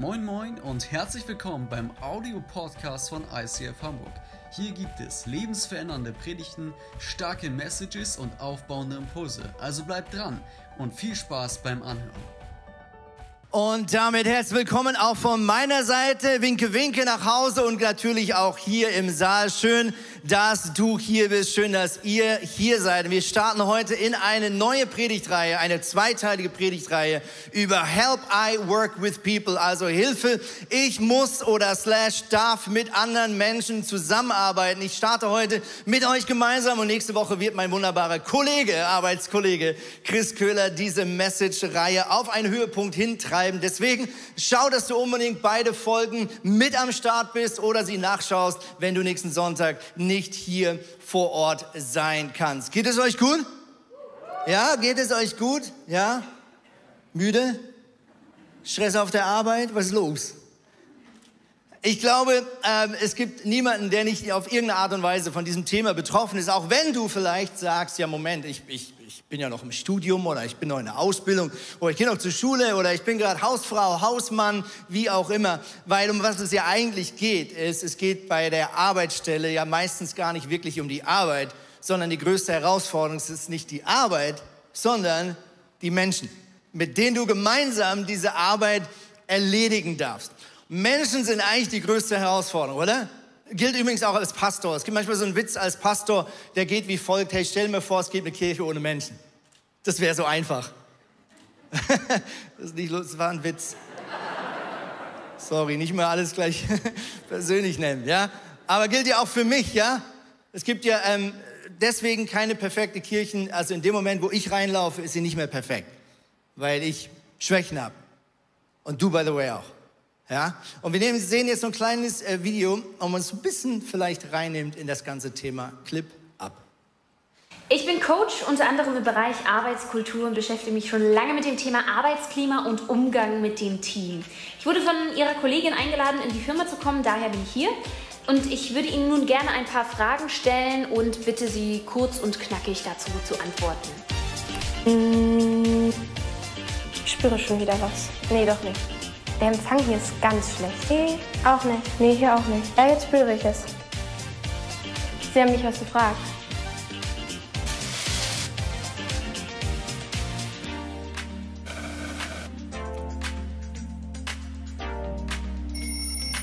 Moin Moin und herzlich willkommen beim Audio-Podcast von ICF Hamburg. Hier gibt es lebensverändernde Predigten, starke Messages und aufbauende Impulse. Also bleibt dran und viel Spaß beim Anhören. Und damit herzlich willkommen auch von meiner Seite. Winke, winke nach Hause und natürlich auch hier im Saal. Schön, dass du hier bist. Schön, dass ihr hier seid. Wir starten heute in eine neue Predigtreihe, eine zweiteilige Predigtreihe über Help I Work with People. Also Hilfe, ich muss oder slash darf mit anderen Menschen zusammenarbeiten. Ich starte heute mit euch gemeinsam und nächste Woche wird mein wunderbarer Kollege, Arbeitskollege Chris Köhler diese Message-Reihe auf einen Höhepunkt hintreiben. Deswegen schau, dass du unbedingt beide Folgen mit am Start bist oder sie nachschaust, wenn du nächsten Sonntag nicht hier vor Ort sein kannst. Geht es euch gut? Ja, geht es euch gut? Ja? Müde? Stress auf der Arbeit? Was ist los? Ich glaube, ähm, es gibt niemanden, der nicht auf irgendeine Art und Weise von diesem Thema betroffen ist, auch wenn du vielleicht sagst, ja Moment, ich, ich, ich bin ja noch im Studium oder ich bin noch in der Ausbildung oder ich gehe noch zur Schule oder ich bin gerade Hausfrau, Hausmann, wie auch immer. Weil um was es ja eigentlich geht, ist, es geht bei der Arbeitsstelle ja meistens gar nicht wirklich um die Arbeit, sondern die größte Herausforderung ist nicht die Arbeit, sondern die Menschen, mit denen du gemeinsam diese Arbeit erledigen darfst. Menschen sind eigentlich die größte Herausforderung, oder? Gilt übrigens auch als Pastor. Es gibt manchmal so einen Witz als Pastor, der geht wie folgt. Hey, stell mir vor, es gibt eine Kirche ohne Menschen. Das wäre so einfach. das, nicht, das war ein Witz. Sorry, nicht mehr alles gleich persönlich nennen, ja? Aber gilt ja auch für mich, ja? Es gibt ja ähm, deswegen keine perfekte Kirchen. Also in dem Moment, wo ich reinlaufe, ist sie nicht mehr perfekt, weil ich Schwächen habe. Und du, by the way, auch. Ja? Und wir nehmen, sehen jetzt so ein kleines äh, Video, um uns ein bisschen vielleicht reinnimmt in das ganze Thema Clip ab. Ich bin Coach, unter anderem im Bereich Arbeitskultur und beschäftige mich schon lange mit dem Thema Arbeitsklima und Umgang mit dem Team. Ich wurde von Ihrer Kollegin eingeladen, in die Firma zu kommen, daher bin ich hier. Und ich würde Ihnen nun gerne ein paar Fragen stellen und bitte Sie kurz und knackig dazu zu antworten. Ich spüre schon wieder was. Nee, doch nicht. Der Empfang hier ist ganz schlecht. Nee, auch nicht. Nee, hier auch nicht. Ja, jetzt spüre ich es. Sie haben mich was gefragt.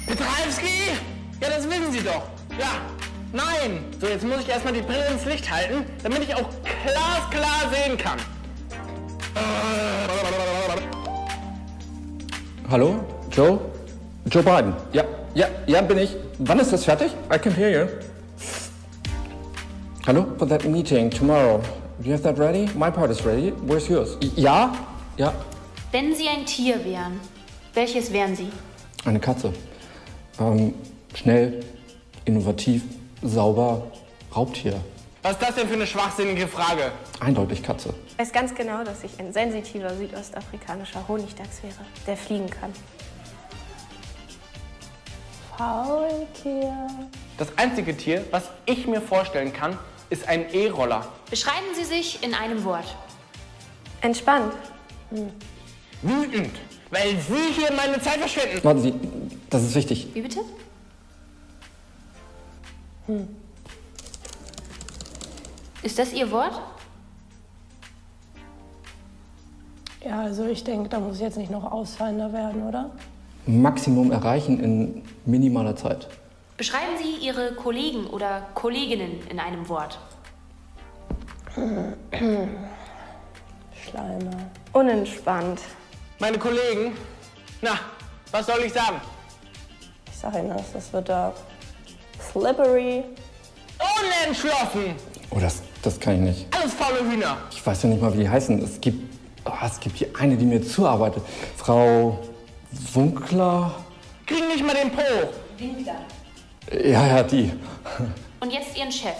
Petralski? Ja, das wissen Sie doch. Ja. Nein. So, jetzt muss ich erstmal die Brille ins Licht halten, damit ich auch glasklar sehen kann. Hallo? Joe? Joe Biden. Ja, ja, ja, bin ich. Wann ist das fertig? I can hear you. Hallo? For that meeting tomorrow. Do you have that ready? My part is ready. Where's yours? Ja? Ja. Wenn Sie ein Tier wären, welches wären Sie? Eine Katze. Ähm, schnell, innovativ, sauber, Raubtier. Was ist das denn für eine schwachsinnige Frage? Eindeutig Katze. Ich weiß ganz genau, dass ich ein sensitiver südostafrikanischer Honigdachs wäre, der fliegen kann. Faultier. Das einzige Tier, was ich mir vorstellen kann, ist ein E-Roller. Beschreiben Sie sich in einem Wort. Entspannt. Wütend, weil Sie hier meine Zeit verschwenden. Warten Sie, das ist wichtig. Wie bitte? Ist das Ihr Wort? Ja, also ich denke, da muss ich jetzt nicht noch ausfallender werden, oder? Maximum erreichen in minimaler Zeit. Beschreiben Sie Ihre Kollegen oder Kolleginnen in einem Wort. Schleimer. Unentspannt. Meine Kollegen, na, was soll ich sagen? Ich sag Ihnen das, das wird da slippery. Unentschlossen! Oh, das, das kann ich nicht. Alles faule Hühner. Ich weiß ja nicht mal, wie die heißen. Es gibt, oh, es gibt hier eine, die mir zuarbeitet. Frau Wunkler. Kriegen nicht mal den Po. Ja, ja, die. Und jetzt Ihren Chef.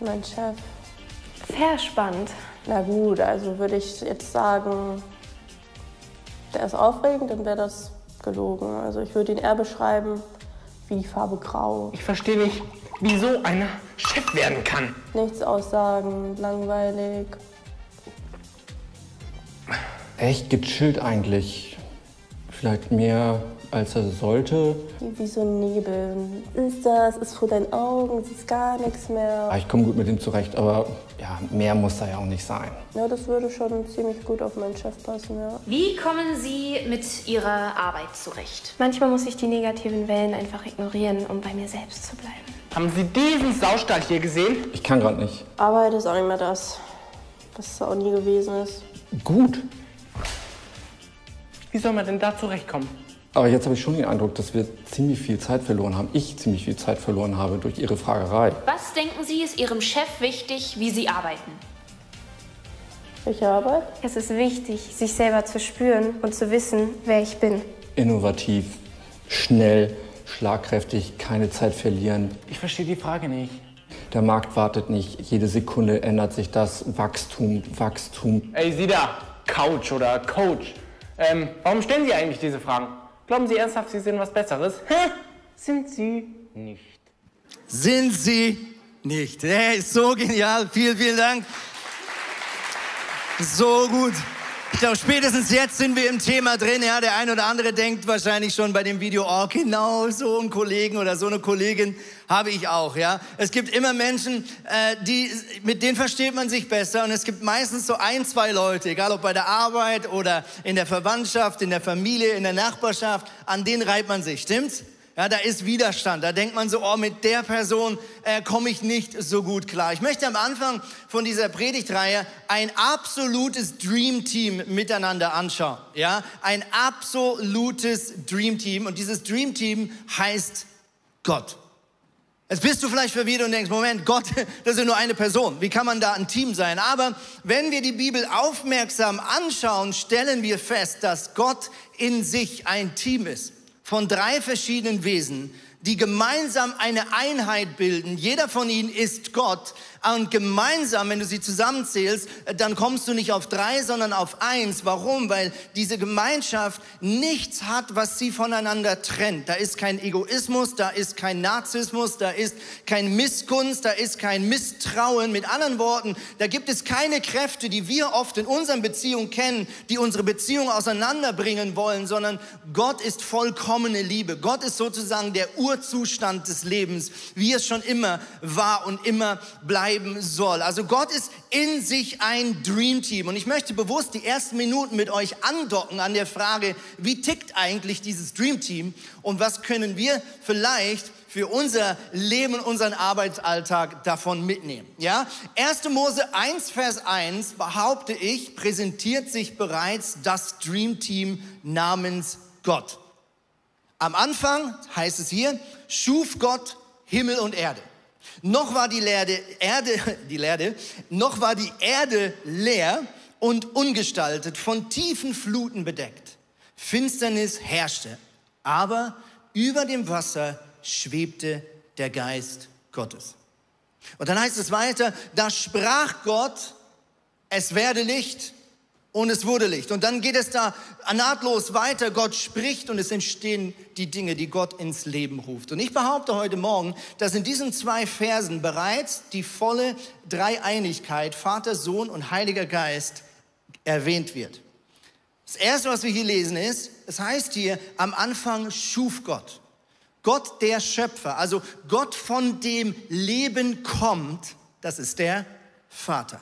Mein Chef. Verspannt. Na gut, also würde ich jetzt sagen, der ist aufregend, dann wäre das gelogen. Also ich würde ihn eher beschreiben wie die Farbe Grau. Ich verstehe nicht, wie so einer Chef werden kann. Nichts aussagen, langweilig. Echt gechillt eigentlich. vielleicht mehr als er sollte. Wie so ein Nebel. Ist das, ist vor deinen Augen, siehst gar nichts mehr. Ah, ich komme gut mit ihm zurecht, aber ja, mehr muss da ja auch nicht sein. Ja, das würde schon ziemlich gut auf meinen Chef passen, ja. Wie kommen Sie mit Ihrer Arbeit zurecht? Manchmal muss ich die negativen Wellen einfach ignorieren, um bei mir selbst zu bleiben. Haben Sie diesen Saustall hier gesehen? Ich kann gerade nicht. Arbeit ist auch nicht mehr das, was es auch nie gewesen ist. Gut. Wie soll man denn da zurechtkommen? Aber jetzt habe ich schon den Eindruck, dass wir ziemlich viel Zeit verloren haben. Ich ziemlich viel Zeit verloren habe durch Ihre Fragerei. Was denken Sie, ist Ihrem Chef wichtig, wie Sie arbeiten? Welche Arbeit? Es ist wichtig, sich selber zu spüren und zu wissen, wer ich bin. Innovativ, schnell, schlagkräftig, keine Zeit verlieren. Ich verstehe die Frage nicht. Der Markt wartet nicht. Jede Sekunde ändert sich das. Wachstum, Wachstum. Ey, Sie da, Couch oder Coach. Ähm, warum stellen Sie eigentlich diese Fragen? Glauben Sie ernsthaft, Sie sind was Besseres? Hä? Sind Sie nicht. Sind sie nicht. Hey, so genial. Vielen, vielen Dank. So gut. Ich glaube, spätestens jetzt sind wir im Thema drin. Ja, der ein oder andere denkt wahrscheinlich schon bei dem Video, oh, genau so einen Kollegen oder so eine Kollegin habe ich auch. Ja, es gibt immer Menschen, äh, die mit denen versteht man sich besser und es gibt meistens so ein, zwei Leute, egal ob bei der Arbeit oder in der Verwandtschaft, in der Familie, in der Nachbarschaft, an denen reibt man sich. Stimmt's? Ja, da ist Widerstand. Da denkt man so, oh, mit der Person äh, komme ich nicht so gut klar. Ich möchte am Anfang von dieser Predigtreihe ein absolutes Dream Team miteinander anschauen. Ja, ein absolutes Dream Team. Und dieses Dream Team heißt Gott. Jetzt bist du vielleicht verwirrt und denkst, Moment, Gott, das ist ja nur eine Person. Wie kann man da ein Team sein? Aber wenn wir die Bibel aufmerksam anschauen, stellen wir fest, dass Gott in sich ein Team ist von drei verschiedenen Wesen, die gemeinsam eine Einheit bilden. Jeder von ihnen ist Gott. Und gemeinsam, wenn du sie zusammenzählst, dann kommst du nicht auf drei, sondern auf eins. Warum? Weil diese Gemeinschaft nichts hat, was sie voneinander trennt. Da ist kein Egoismus, da ist kein Narzissmus, da ist kein Missgunst, da ist kein Misstrauen. Mit anderen Worten, da gibt es keine Kräfte, die wir oft in unseren Beziehungen kennen, die unsere Beziehung auseinanderbringen wollen, sondern Gott ist vollkommene Liebe. Gott ist sozusagen der Urzustand des Lebens, wie es schon immer war und immer bleiben soll. Also Gott ist in sich ein Dream Team. Und ich möchte bewusst die ersten Minuten mit euch andocken an der Frage, wie tickt eigentlich dieses Dream Team und was können wir vielleicht für unser Leben, unseren Arbeitsalltag davon mitnehmen. Ja? 1. Mose 1, Vers 1 behaupte ich, präsentiert sich bereits das Dream Team namens Gott. Am Anfang heißt es hier, schuf Gott Himmel und Erde. Noch war die Erde, Erde, die Erde, noch war die Erde leer und ungestaltet, von tiefen Fluten bedeckt. Finsternis herrschte, aber über dem Wasser schwebte der Geist Gottes. Und dann heißt es weiter, da sprach Gott, es werde Licht und es wurde Licht. Und dann geht es da nahtlos weiter. Gott spricht und es entstehen die Dinge, die Gott ins Leben ruft. Und ich behaupte heute Morgen, dass in diesen zwei Versen bereits die volle Dreieinigkeit, Vater, Sohn und Heiliger Geist, erwähnt wird. Das erste, was wir hier lesen, ist, es heißt hier, am Anfang schuf Gott. Gott der Schöpfer, also Gott von dem Leben kommt, das ist der Vater.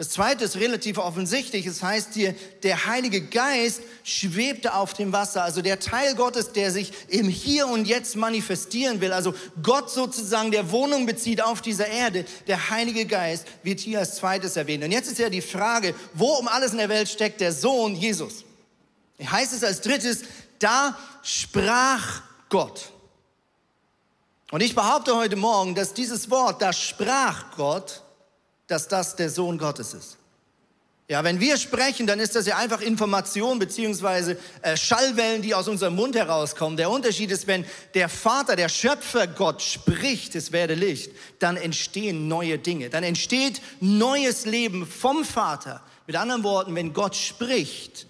Das zweite ist relativ offensichtlich. Es heißt hier, der Heilige Geist schwebte auf dem Wasser. Also der Teil Gottes, der sich im Hier und Jetzt manifestieren will. Also Gott sozusagen, der Wohnung bezieht auf dieser Erde. Der Heilige Geist wird hier als zweites erwähnt. Und jetzt ist ja die Frage, wo um alles in der Welt steckt der Sohn Jesus? Heißt es als drittes, da sprach Gott. Und ich behaupte heute Morgen, dass dieses Wort, da sprach Gott, dass das der Sohn Gottes ist. Ja, wenn wir sprechen, dann ist das ja einfach Information beziehungsweise äh, Schallwellen, die aus unserem Mund herauskommen. Der Unterschied ist, wenn der Vater, der Schöpfer Gott spricht, es werde Licht, dann entstehen neue Dinge. Dann entsteht neues Leben vom Vater. Mit anderen Worten, wenn Gott spricht,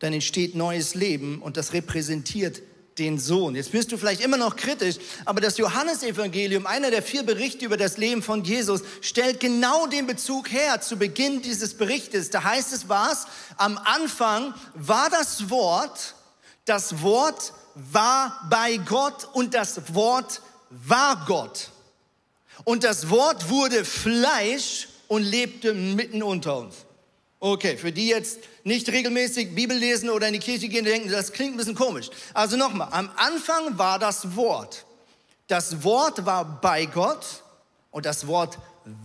dann entsteht neues Leben und das repräsentiert den Sohn. Jetzt bist du vielleicht immer noch kritisch, aber das Johannesevangelium, einer der vier Berichte über das Leben von Jesus, stellt genau den Bezug her zu Beginn dieses Berichtes. Da heißt es was, am Anfang war das Wort, das Wort war bei Gott und das Wort war Gott. Und das Wort wurde Fleisch und lebte mitten unter uns. Okay, für die jetzt nicht regelmäßig Bibel lesen oder in die Kirche gehen, denken, das klingt ein bisschen komisch. Also nochmal, am Anfang war das Wort. Das Wort war bei Gott und das Wort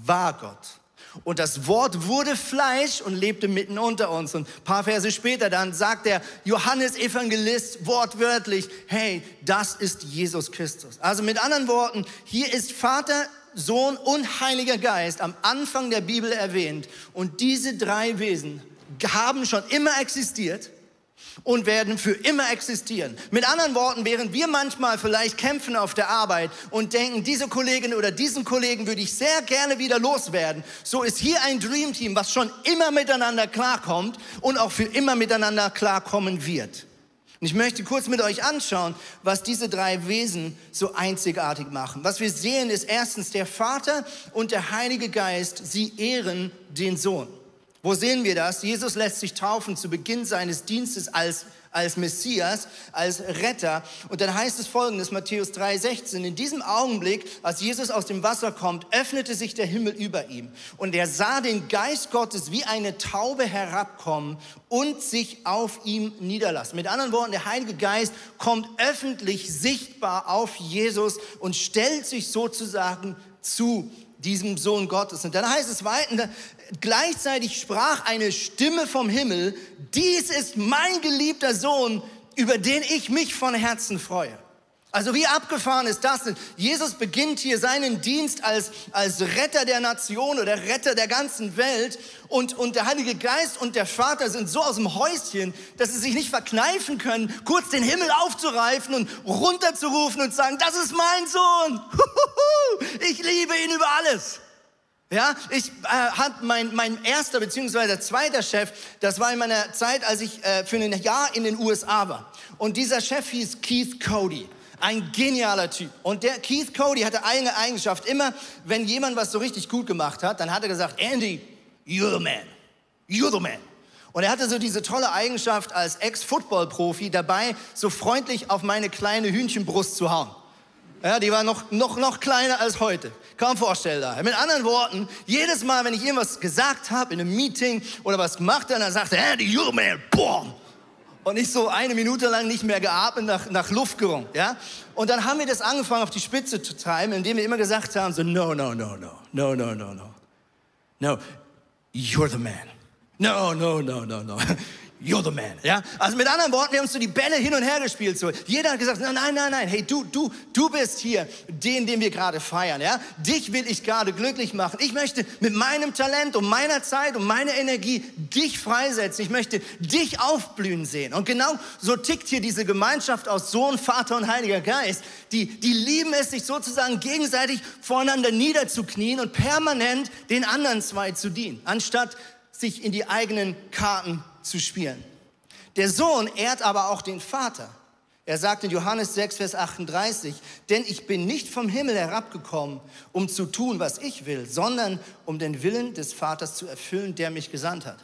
war Gott. Und das Wort wurde Fleisch und lebte mitten unter uns. Und ein paar Verse später dann sagt der Johannes-Evangelist wortwörtlich, hey, das ist Jesus Christus. Also mit anderen Worten, hier ist Vater, Sohn und Heiliger Geist am Anfang der Bibel erwähnt. Und diese drei Wesen haben schon immer existiert und werden für immer existieren. Mit anderen Worten, während wir manchmal vielleicht kämpfen auf der Arbeit und denken, diese Kollegin oder diesen Kollegen würde ich sehr gerne wieder loswerden, so ist hier ein Dream Team, was schon immer miteinander klarkommt und auch für immer miteinander klarkommen wird. Und ich möchte kurz mit euch anschauen, was diese drei Wesen so einzigartig machen. Was wir sehen ist erstens der Vater und der Heilige Geist, sie ehren den Sohn. Wo sehen wir das? Jesus lässt sich taufen zu Beginn seines Dienstes als, als Messias, als Retter. Und dann heißt es folgendes, Matthäus 3,16. In diesem Augenblick, als Jesus aus dem Wasser kommt, öffnete sich der Himmel über ihm. Und er sah den Geist Gottes wie eine Taube herabkommen und sich auf ihm niederlassen. Mit anderen Worten, der Heilige Geist kommt öffentlich sichtbar auf Jesus und stellt sich sozusagen zu diesem Sohn Gottes. Und dann heißt es weiter, gleichzeitig sprach eine Stimme vom Himmel, dies ist mein geliebter Sohn, über den ich mich von Herzen freue. Also wie abgefahren ist das denn? Jesus beginnt hier seinen Dienst als, als Retter der Nation oder Retter der ganzen Welt und, und der Heilige Geist und der Vater sind so aus dem Häuschen, dass sie sich nicht verkneifen können, kurz den Himmel aufzureifen und runterzurufen und sagen, das ist mein Sohn, ich liebe ihn über alles. Ja, ich äh, hat mein, mein erster beziehungsweise zweiter Chef, das war in meiner Zeit, als ich äh, für ein Jahr in den USA war. Und dieser Chef hieß Keith Cody. Ein genialer Typ. Und der Keith Cody hatte eine Eigenschaft. Immer, wenn jemand was so richtig gut gemacht hat, dann hat er gesagt, Andy, you're the man. You're the man. Und er hatte so diese tolle Eigenschaft als Ex-Football-Profi dabei, so freundlich auf meine kleine Hühnchenbrust zu hauen. Ja, die war noch, noch, noch kleiner als heute. Kaum vorstellbar. Mit anderen Worten, jedes Mal, wenn ich irgendwas gesagt habe in einem Meeting oder was gemacht habe, dann sagte er, die man, boom. Und ich so eine Minute lang nicht mehr geatmet, nach, nach Luft gerungen, ja. Und dann haben wir das angefangen auf die Spitze zu treiben, indem wir immer gesagt haben, so, no, no, no, no, no, no, no, no. No, you're the man. No, no, no, no, no. You're the man. Ja? Also mit anderen Worten, wir haben so die Bälle hin und her gespielt. So. Jeder hat gesagt, nein, nein, nein, nein, hey, du, du, du bist hier den, den wir gerade feiern. Ja? Dich will ich gerade glücklich machen. Ich möchte mit meinem Talent und meiner Zeit und meiner Energie dich freisetzen. Ich möchte dich aufblühen sehen. Und genau so tickt hier diese Gemeinschaft aus Sohn, Vater und Heiliger Geist. Die, die lieben es, sich sozusagen gegenseitig voreinander niederzuknien und permanent den anderen zwei zu dienen, anstatt sich in die eigenen Karten zu spielen. Der Sohn ehrt aber auch den Vater. Er sagt in Johannes 6, Vers 38, denn ich bin nicht vom Himmel herabgekommen, um zu tun, was ich will, sondern um den Willen des Vaters zu erfüllen, der mich gesandt hat.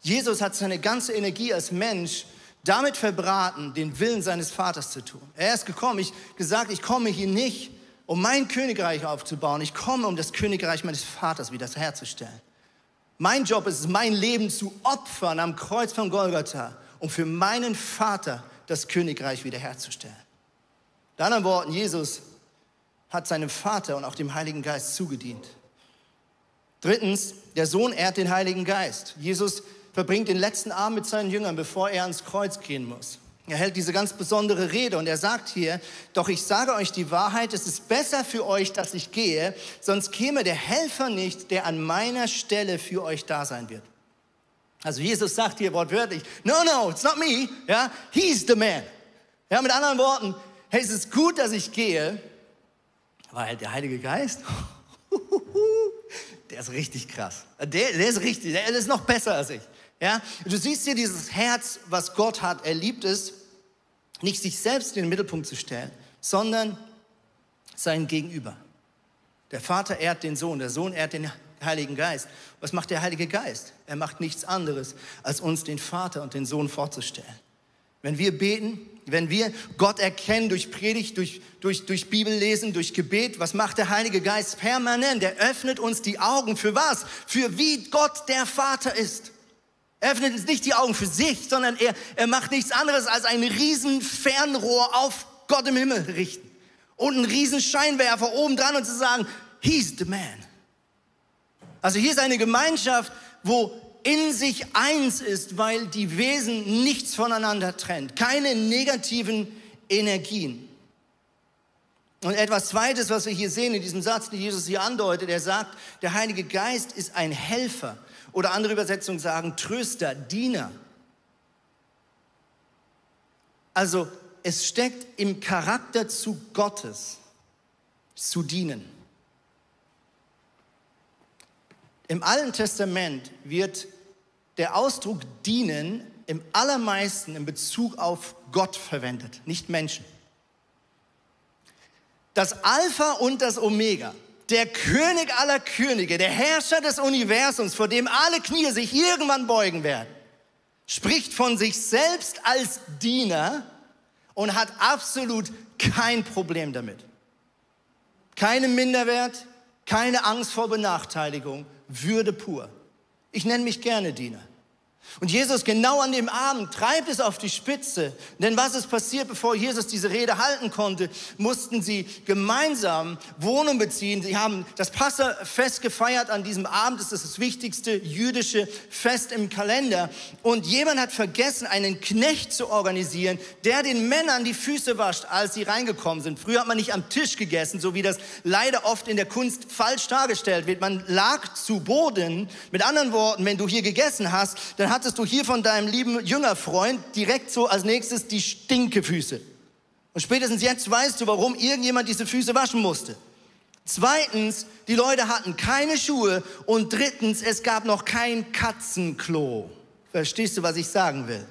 Jesus hat seine ganze Energie als Mensch damit verbraten, den Willen seines Vaters zu tun. Er ist gekommen, ich gesagt, ich komme hier nicht, um mein Königreich aufzubauen, ich komme, um das Königreich meines Vaters wieder herzustellen. Mein Job ist es, mein Leben zu opfern am Kreuz von Golgatha, um für meinen Vater das Königreich wiederherzustellen. In anderen Worten, Jesus hat seinem Vater und auch dem Heiligen Geist zugedient. Drittens, der Sohn ehrt den Heiligen Geist. Jesus verbringt den letzten Abend mit seinen Jüngern, bevor er ans Kreuz gehen muss. Er hält diese ganz besondere Rede und er sagt hier, doch ich sage euch die Wahrheit, es ist besser für euch, dass ich gehe, sonst käme der Helfer nicht, der an meiner Stelle für euch da sein wird. Also Jesus sagt hier wortwörtlich, no, no, it's not me, ja, he's the man. Ja, mit anderen Worten, hey, es ist gut, dass ich gehe, weil der Heilige Geist, der ist richtig krass. Der, der ist richtig, der ist noch besser als ich. Ja, du siehst hier dieses Herz, was Gott hat. Er liebt es, nicht sich selbst in den Mittelpunkt zu stellen, sondern sein Gegenüber. Der Vater ehrt den Sohn, der Sohn ehrt den Heiligen Geist. Was macht der Heilige Geist? Er macht nichts anderes, als uns den Vater und den Sohn vorzustellen. Wenn wir beten, wenn wir Gott erkennen durch Predigt, durch, durch, durch Bibellesen, durch Gebet, was macht der Heilige Geist permanent? Er öffnet uns die Augen für was? Für wie Gott der Vater ist. Er öffnet uns nicht die Augen für sich, sondern er, er macht nichts anderes als ein riesen Fernrohr auf Gott im Himmel richten. Und einen riesen Scheinwerfer oben dran und zu sagen, he's the man. Also hier ist eine Gemeinschaft, wo in sich eins ist, weil die Wesen nichts voneinander trennt. Keine negativen Energien. Und etwas Zweites, was wir hier sehen in diesem Satz, den Jesus hier andeutet, er sagt, der Heilige Geist ist ein Helfer. Oder andere Übersetzungen sagen Tröster, Diener. Also es steckt im Charakter zu Gottes, zu dienen. Im Alten Testament wird der Ausdruck dienen im allermeisten in Bezug auf Gott verwendet, nicht Menschen. Das Alpha und das Omega, der König aller Könige, der Herrscher des Universums, vor dem alle Knie sich irgendwann beugen werden, spricht von sich selbst als Diener und hat absolut kein Problem damit. Keine Minderwert, keine Angst vor Benachteiligung, Würde pur. Ich nenne mich gerne Diener. Und Jesus genau an dem Abend treibt es auf die Spitze. Denn was ist passiert, bevor Jesus diese Rede halten konnte, mussten sie gemeinsam Wohnung beziehen. Sie haben das Passafest gefeiert an diesem Abend. Das ist das wichtigste jüdische Fest im Kalender. Und jemand hat vergessen, einen Knecht zu organisieren, der den Männern die Füße wascht, als sie reingekommen sind. Früher hat man nicht am Tisch gegessen, so wie das leider oft in der Kunst falsch dargestellt wird. Man lag zu Boden. Mit anderen Worten, wenn du hier gegessen hast, dann hat hattest du hier von deinem lieben Jüngerfreund direkt so als nächstes die Stinkefüße. Und spätestens jetzt weißt du, warum irgendjemand diese Füße waschen musste. Zweitens, die Leute hatten keine Schuhe. Und drittens, es gab noch kein Katzenklo. Verstehst du, was ich sagen will?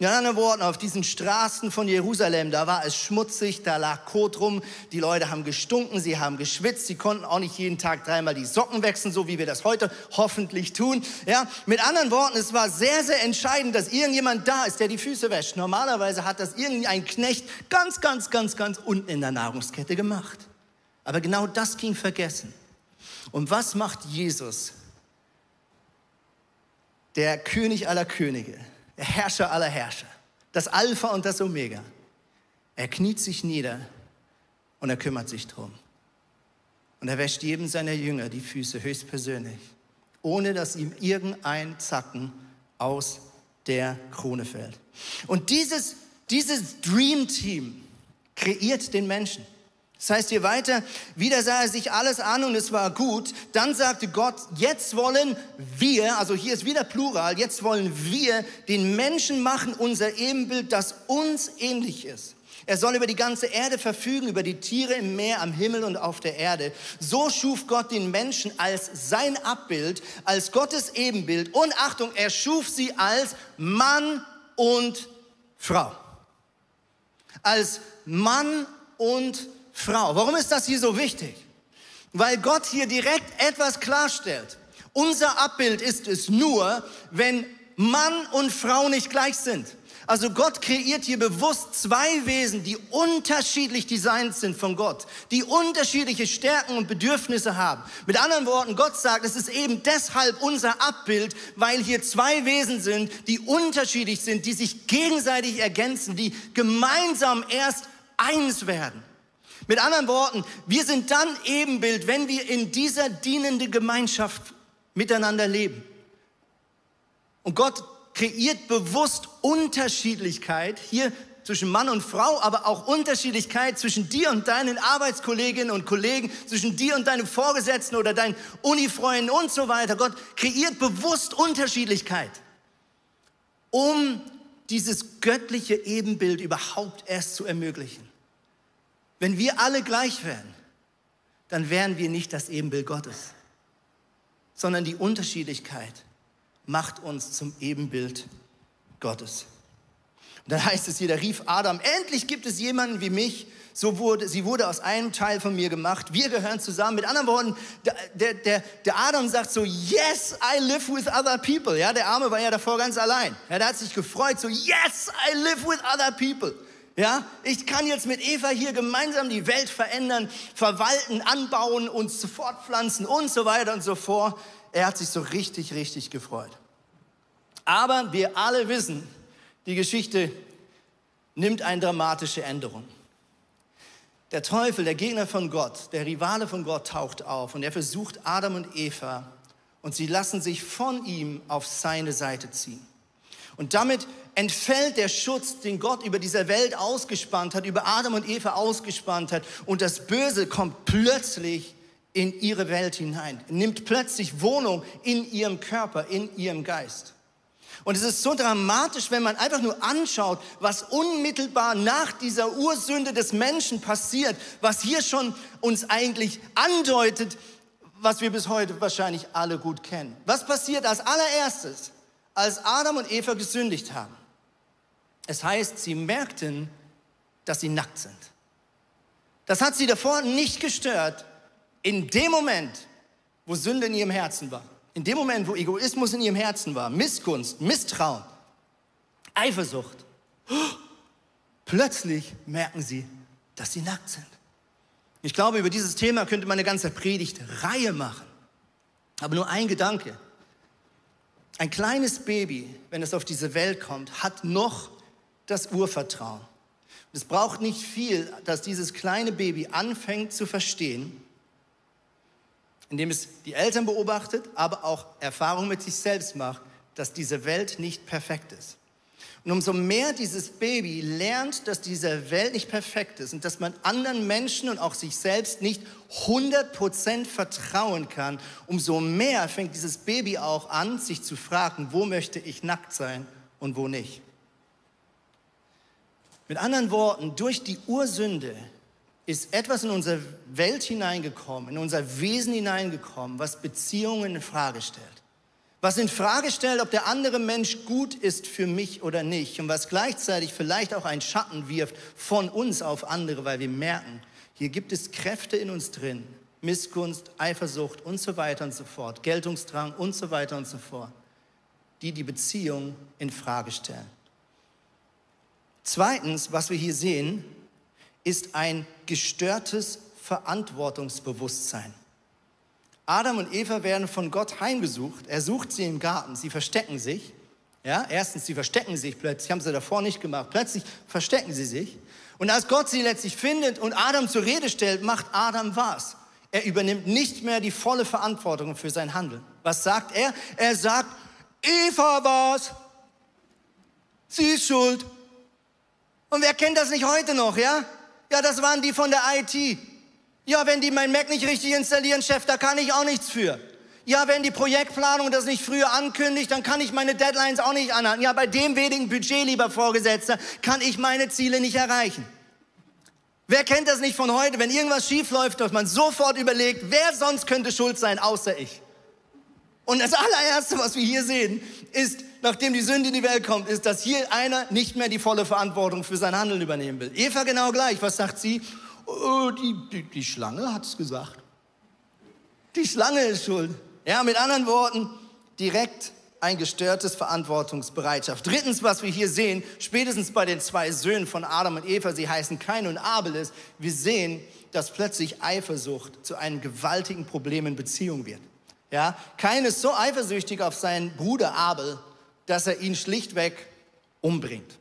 In anderen Worten, auf diesen Straßen von Jerusalem, da war es schmutzig, da lag Kot rum, die Leute haben gestunken, sie haben geschwitzt, sie konnten auch nicht jeden Tag dreimal die Socken wechseln, so wie wir das heute hoffentlich tun. Ja, mit anderen Worten, es war sehr, sehr entscheidend, dass irgendjemand da ist, der die Füße wäscht. Normalerweise hat das irgendein Knecht ganz, ganz, ganz, ganz unten in der Nahrungskette gemacht. Aber genau das ging vergessen. Und was macht Jesus? Der König aller Könige der Herrscher aller Herrscher, das Alpha und das Omega. Er kniet sich nieder und er kümmert sich drum. Und er wäscht jedem seiner Jünger die Füße höchstpersönlich, ohne dass ihm irgendein Zacken aus der Krone fällt. Und dieses, dieses Dream Team kreiert den Menschen. Das heißt hier weiter, wieder sah er sich alles an und es war gut. Dann sagte Gott, jetzt wollen wir, also hier ist wieder Plural, jetzt wollen wir den Menschen machen, unser Ebenbild, das uns ähnlich ist. Er soll über die ganze Erde verfügen, über die Tiere im Meer, am Himmel und auf der Erde. So schuf Gott den Menschen als sein Abbild, als Gottes Ebenbild. Und Achtung, er schuf sie als Mann und Frau. Als Mann und Frau. Warum ist das hier so wichtig? Weil Gott hier direkt etwas klarstellt. Unser Abbild ist es nur, wenn Mann und Frau nicht gleich sind. Also Gott kreiert hier bewusst zwei Wesen, die unterschiedlich designt sind von Gott, die unterschiedliche Stärken und Bedürfnisse haben. Mit anderen Worten, Gott sagt, es ist eben deshalb unser Abbild, weil hier zwei Wesen sind, die unterschiedlich sind, die sich gegenseitig ergänzen, die gemeinsam erst eins werden. Mit anderen Worten, wir sind dann Ebenbild, wenn wir in dieser dienenden Gemeinschaft miteinander leben. Und Gott kreiert bewusst Unterschiedlichkeit hier zwischen Mann und Frau, aber auch Unterschiedlichkeit zwischen dir und deinen Arbeitskolleginnen und Kollegen, zwischen dir und deinem Vorgesetzten oder deinen Unifreunden und so weiter. Gott kreiert bewusst Unterschiedlichkeit, um dieses göttliche Ebenbild überhaupt erst zu ermöglichen. Wenn wir alle gleich wären, dann wären wir nicht das Ebenbild Gottes, sondern die Unterschiedlichkeit macht uns zum Ebenbild Gottes. Und dann heißt es hier, da rief Adam, endlich gibt es jemanden wie mich. So wurde, sie wurde aus einem Teil von mir gemacht. Wir gehören zusammen. Mit anderen Worten, der, der, der Adam sagt so, yes, I live with other people. Ja, der Arme war ja davor ganz allein. Ja, der hat sich gefreut, so, yes, I live with other people. Ja, ich kann jetzt mit Eva hier gemeinsam die Welt verändern, verwalten, anbauen, uns fortpflanzen und so weiter und so fort. Er hat sich so richtig, richtig gefreut. Aber wir alle wissen, die Geschichte nimmt eine dramatische Änderung. Der Teufel, der Gegner von Gott, der Rivale von Gott taucht auf und er versucht Adam und Eva und sie lassen sich von ihm auf seine Seite ziehen. Und damit entfällt der Schutz, den Gott über diese Welt ausgespannt hat, über Adam und Eva ausgespannt hat. Und das Böse kommt plötzlich in ihre Welt hinein, nimmt plötzlich Wohnung in ihrem Körper, in ihrem Geist. Und es ist so dramatisch, wenn man einfach nur anschaut, was unmittelbar nach dieser Ursünde des Menschen passiert, was hier schon uns eigentlich andeutet, was wir bis heute wahrscheinlich alle gut kennen. Was passiert als allererstes, als Adam und Eva gesündigt haben? Es heißt, sie merkten, dass sie nackt sind. Das hat sie davor nicht gestört, in dem Moment, wo Sünde in ihrem Herzen war. In dem Moment, wo Egoismus in ihrem Herzen war, Missgunst, Misstrauen, Eifersucht, plötzlich merken sie, dass sie nackt sind. Ich glaube, über dieses Thema könnte man eine ganze Predigtreihe machen. Aber nur ein Gedanke. Ein kleines Baby, wenn es auf diese Welt kommt, hat noch das Urvertrauen. es braucht nicht viel, dass dieses kleine Baby anfängt zu verstehen, indem es die Eltern beobachtet, aber auch Erfahrung mit sich selbst macht, dass diese Welt nicht perfekt ist. Und umso mehr dieses Baby lernt, dass diese Welt nicht perfekt ist und dass man anderen Menschen und auch sich selbst nicht 100% vertrauen kann, umso mehr fängt dieses Baby auch an, sich zu fragen, wo möchte ich nackt sein und wo nicht. Mit anderen Worten, durch die Ursünde ist etwas in unsere Welt hineingekommen, in unser Wesen hineingekommen, was Beziehungen in Frage stellt. Was in Frage stellt, ob der andere Mensch gut ist für mich oder nicht und was gleichzeitig vielleicht auch einen Schatten wirft von uns auf andere, weil wir merken, hier gibt es Kräfte in uns drin, Missgunst, Eifersucht und so weiter und so fort, Geltungsdrang und so weiter und so fort, die die Beziehung in Frage stellen. Zweitens, was wir hier sehen, ist ein gestörtes Verantwortungsbewusstsein. Adam und Eva werden von Gott heimgesucht. Er sucht sie im Garten. Sie verstecken sich. Ja, erstens, sie verstecken sich plötzlich, haben sie davor nicht gemacht. Plötzlich verstecken sie sich. Und als Gott sie letztlich findet und Adam zur Rede stellt, macht Adam was? Er übernimmt nicht mehr die volle Verantwortung für sein Handeln. Was sagt er? Er sagt, Eva war's. Sie ist schuld. Und wer kennt das nicht heute noch, ja? Ja, das waren die von der IT. Ja, wenn die mein Mac nicht richtig installieren, Chef, da kann ich auch nichts für. Ja, wenn die Projektplanung das nicht früher ankündigt, dann kann ich meine Deadlines auch nicht anhalten. Ja, bei dem wenigen Budget, lieber Vorgesetzter, kann ich meine Ziele nicht erreichen. Wer kennt das nicht von heute? Wenn irgendwas schief läuft, dass man sofort überlegt, wer sonst könnte schuld sein, außer ich. Und das allererste, was wir hier sehen, ist, nachdem die Sünde in die Welt kommt, ist, dass hier einer nicht mehr die volle Verantwortung für sein Handeln übernehmen will. Eva genau gleich. Was sagt sie? Oh, die, die, die Schlange hat es gesagt. Die Schlange ist schuld. Ja, mit anderen Worten, direkt ein gestörtes Verantwortungsbereitschaft. Drittens, was wir hier sehen, spätestens bei den zwei Söhnen von Adam und Eva, sie heißen Kain und Abel, ist, wir sehen, dass plötzlich Eifersucht zu einem gewaltigen Problem in Beziehung wird. Ja, Kain ist so eifersüchtig auf seinen Bruder Abel, dass er ihn schlichtweg umbringt.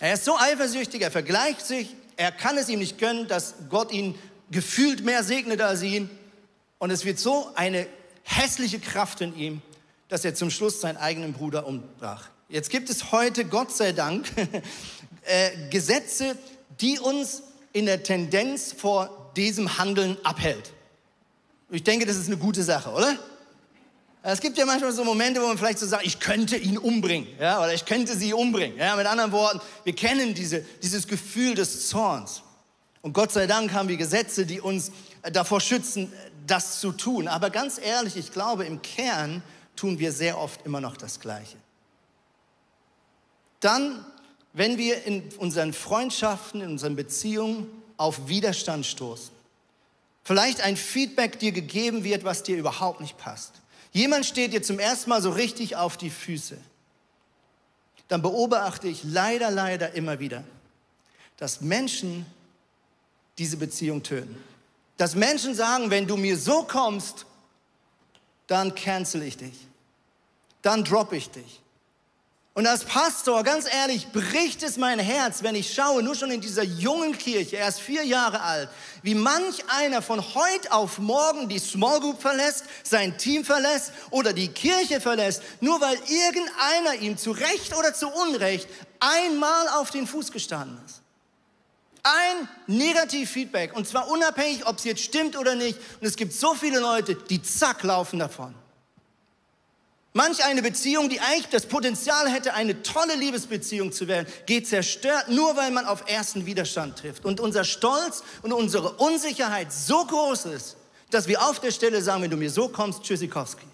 Er ist so eifersüchtig, er vergleicht sich, er kann es ihm nicht gönnen, dass Gott ihn gefühlt mehr segnet als ihn. Und es wird so eine hässliche Kraft in ihm, dass er zum Schluss seinen eigenen Bruder umbrach. Jetzt gibt es heute, Gott sei Dank, äh, Gesetze, die uns in der Tendenz vor diesem Handeln abhält. Ich denke, das ist eine gute Sache, oder? Es gibt ja manchmal so Momente, wo man vielleicht so sagt, ich könnte ihn umbringen, ja, oder ich könnte sie umbringen. Ja, mit anderen Worten, wir kennen diese, dieses Gefühl des Zorns. Und Gott sei Dank haben wir Gesetze, die uns davor schützen, das zu tun. Aber ganz ehrlich, ich glaube, im Kern tun wir sehr oft immer noch das Gleiche. Dann, wenn wir in unseren Freundschaften, in unseren Beziehungen auf Widerstand stoßen. Vielleicht ein Feedback dir gegeben wird, was dir überhaupt nicht passt. Jemand steht dir zum ersten Mal so richtig auf die Füße. Dann beobachte ich leider, leider immer wieder, dass Menschen diese Beziehung töten. Dass Menschen sagen, wenn du mir so kommst, dann cancel ich dich. Dann drop ich dich. Und als Pastor, ganz ehrlich, bricht es mein Herz, wenn ich schaue, nur schon in dieser jungen Kirche, er ist vier Jahre alt, wie manch einer von heute auf morgen die Small Group verlässt, sein Team verlässt oder die Kirche verlässt, nur weil irgendeiner ihm zu Recht oder zu Unrecht einmal auf den Fuß gestanden ist. Ein Negativ-Feedback und zwar unabhängig, ob es jetzt stimmt oder nicht. Und es gibt so viele Leute, die zack laufen davon. Manch eine Beziehung, die eigentlich das Potenzial hätte, eine tolle Liebesbeziehung zu werden, geht zerstört, nur weil man auf ersten Widerstand trifft. Und unser Stolz und unsere Unsicherheit so groß ist, dass wir auf der Stelle sagen, wenn du mir so kommst, Tschüssikowski.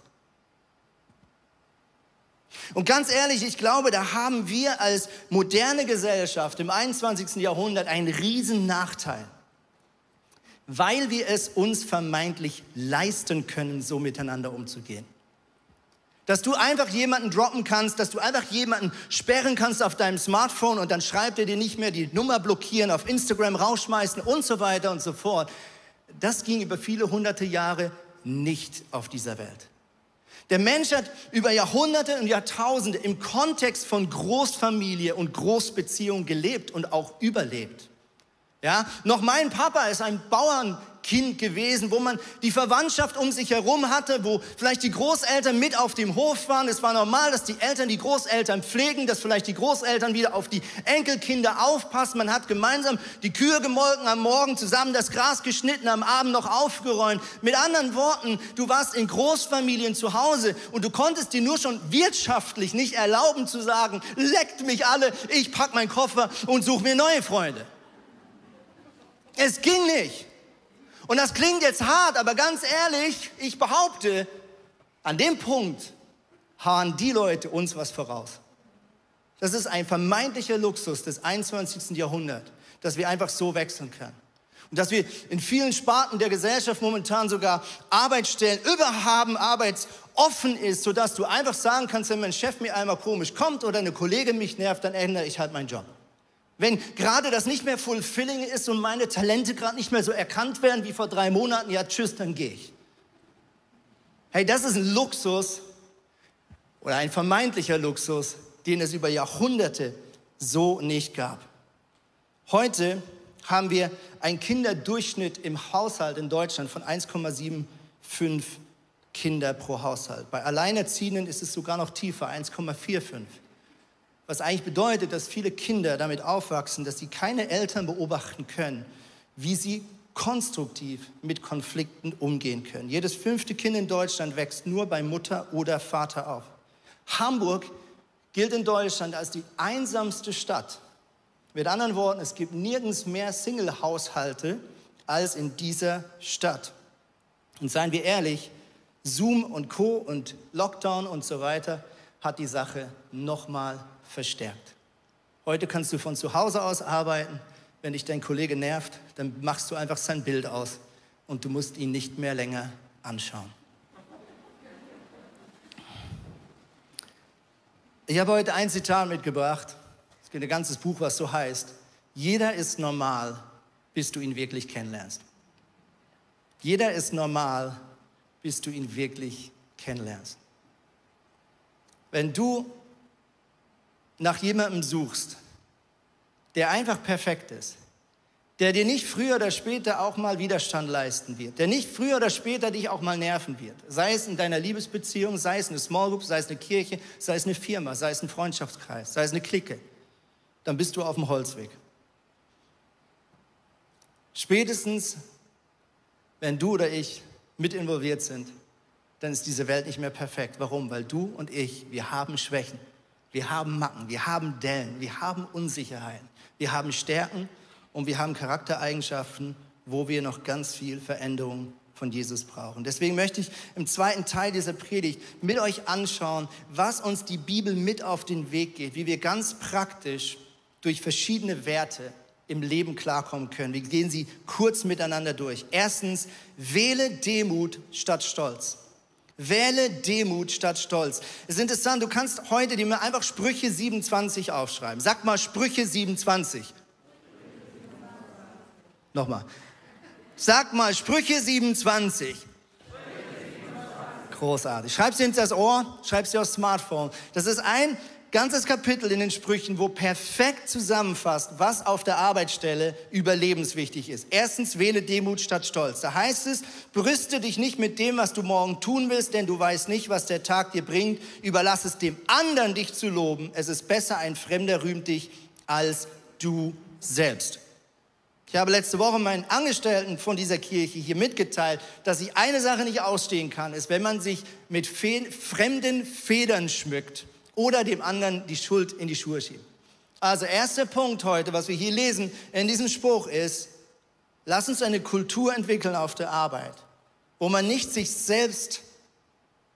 Und ganz ehrlich, ich glaube, da haben wir als moderne Gesellschaft im 21. Jahrhundert einen riesen Nachteil, weil wir es uns vermeintlich leisten können, so miteinander umzugehen. Dass du einfach jemanden droppen kannst, dass du einfach jemanden sperren kannst auf deinem Smartphone und dann schreibt er dir nicht mehr die Nummer blockieren, auf Instagram rausschmeißen und so weiter und so fort. Das ging über viele hunderte Jahre nicht auf dieser Welt. Der Mensch hat über Jahrhunderte und Jahrtausende im Kontext von Großfamilie und Großbeziehung gelebt und auch überlebt. Ja, noch mein Papa ist ein Bauern Kind gewesen, wo man die Verwandtschaft um sich herum hatte, wo vielleicht die Großeltern mit auf dem Hof waren. Es war normal, dass die Eltern die Großeltern pflegen, dass vielleicht die Großeltern wieder auf die Enkelkinder aufpassen. Man hat gemeinsam die Kühe gemolken am Morgen, zusammen das Gras geschnitten, am Abend noch aufgeräumt. Mit anderen Worten, du warst in Großfamilien zu Hause und du konntest dir nur schon wirtschaftlich nicht erlauben zu sagen, leckt mich alle, ich pack meinen Koffer und suche mir neue Freunde. Es ging nicht. Und das klingt jetzt hart, aber ganz ehrlich, ich behaupte, an dem Punkt haben die Leute uns was voraus. Das ist ein vermeintlicher Luxus des 21. Jahrhunderts, dass wir einfach so wechseln können. Und dass wir in vielen Sparten der Gesellschaft momentan sogar Arbeitsstellen überhaben, arbeitsoffen ist, sodass du einfach sagen kannst, wenn mein Chef mir einmal komisch kommt oder eine Kollegin mich nervt, dann ändere ich halt meinen Job. Wenn gerade das nicht mehr fulfilling ist und meine Talente gerade nicht mehr so erkannt werden wie vor drei Monaten, ja tschüss, dann gehe ich. Hey, das ist ein Luxus oder ein vermeintlicher Luxus, den es über Jahrhunderte so nicht gab. Heute haben wir einen Kinderdurchschnitt im Haushalt in Deutschland von 1,75 Kinder pro Haushalt. Bei Alleinerziehenden ist es sogar noch tiefer, 1,45. Was eigentlich bedeutet, dass viele Kinder damit aufwachsen, dass sie keine Eltern beobachten können, wie sie konstruktiv mit Konflikten umgehen können. Jedes fünfte Kind in Deutschland wächst nur bei Mutter oder Vater auf. Hamburg gilt in Deutschland als die einsamste Stadt. Mit anderen Worten, es gibt nirgends mehr Single-Haushalte als in dieser Stadt. Und seien wir ehrlich, Zoom und Co. und Lockdown und so weiter hat die Sache nochmal verstärkt. Heute kannst du von zu Hause aus arbeiten. Wenn dich dein Kollege nervt, dann machst du einfach sein Bild aus und du musst ihn nicht mehr länger anschauen. Ich habe heute ein Zitat mitgebracht. Es gibt ein ganzes Buch, was so heißt. Jeder ist normal, bis du ihn wirklich kennenlernst. Jeder ist normal, bis du ihn wirklich kennenlernst. Wenn du nach jemandem suchst, der einfach perfekt ist, der dir nicht früher oder später auch mal Widerstand leisten wird, der nicht früher oder später dich auch mal nerven wird, sei es in deiner Liebesbeziehung, sei es eine Small Group, sei es eine Kirche, sei es eine Firma, sei es ein Freundschaftskreis, sei es eine Clique, dann bist du auf dem Holzweg. Spätestens, wenn du oder ich mit involviert sind, dann ist diese Welt nicht mehr perfekt. Warum? Weil du und ich, wir haben Schwächen. Wir haben Macken, wir haben Dellen, wir haben Unsicherheiten, wir haben Stärken und wir haben Charaktereigenschaften, wo wir noch ganz viel Veränderung von Jesus brauchen. Deswegen möchte ich im zweiten Teil dieser Predigt mit euch anschauen, was uns die Bibel mit auf den Weg geht, wie wir ganz praktisch durch verschiedene Werte im Leben klarkommen können. Wir gehen sie kurz miteinander durch. Erstens, wähle Demut statt Stolz. Wähle Demut statt Stolz. Es ist interessant, du kannst heute dir einfach Sprüche 27 aufschreiben. Sag mal Sprüche 27. Nochmal. Sag mal Sprüche 27. Großartig. Schreib sie ins Ohr, schreib sie aufs Smartphone. Das ist ein ganzes Kapitel in den Sprüchen, wo perfekt zusammenfasst, was auf der Arbeitsstelle überlebenswichtig ist. Erstens, wähle Demut statt Stolz. Da heißt es, brüste dich nicht mit dem, was du morgen tun willst, denn du weißt nicht, was der Tag dir bringt. Überlass es dem anderen, dich zu loben. Es ist besser, ein Fremder rühmt dich, als du selbst. Ich habe letzte Woche meinen Angestellten von dieser Kirche hier mitgeteilt, dass ich eine Sache nicht ausstehen kann, ist, wenn man sich mit fremden Federn schmückt oder dem anderen die Schuld in die Schuhe schieben. Also erster Punkt heute, was wir hier lesen in diesem Spruch ist, lass uns eine Kultur entwickeln auf der Arbeit, wo man nicht sich selbst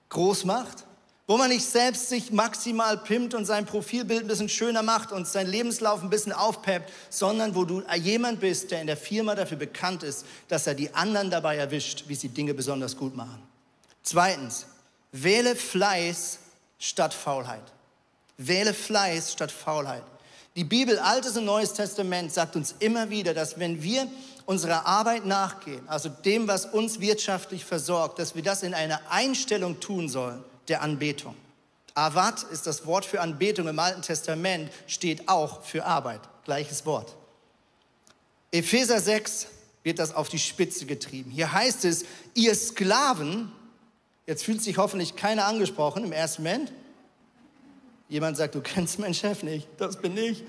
groß macht, wo man nicht selbst sich maximal pimmt und sein Profilbild ein bisschen schöner macht und sein Lebenslauf ein bisschen aufpeppt, sondern wo du jemand bist, der in der Firma dafür bekannt ist, dass er die anderen dabei erwischt, wie sie Dinge besonders gut machen. Zweitens, wähle Fleiß statt Faulheit. Wähle Fleiß statt Faulheit. Die Bibel, Altes und Neues Testament, sagt uns immer wieder, dass wenn wir unserer Arbeit nachgehen, also dem, was uns wirtschaftlich versorgt, dass wir das in einer Einstellung tun sollen der Anbetung. Avat ist das Wort für Anbetung im Alten Testament, steht auch für Arbeit, gleiches Wort. Epheser 6 wird das auf die Spitze getrieben. Hier heißt es, ihr Sklaven, Jetzt fühlt sich hoffentlich keiner angesprochen im ersten Moment. Jemand sagt, du kennst meinen Chef nicht, das bin ich.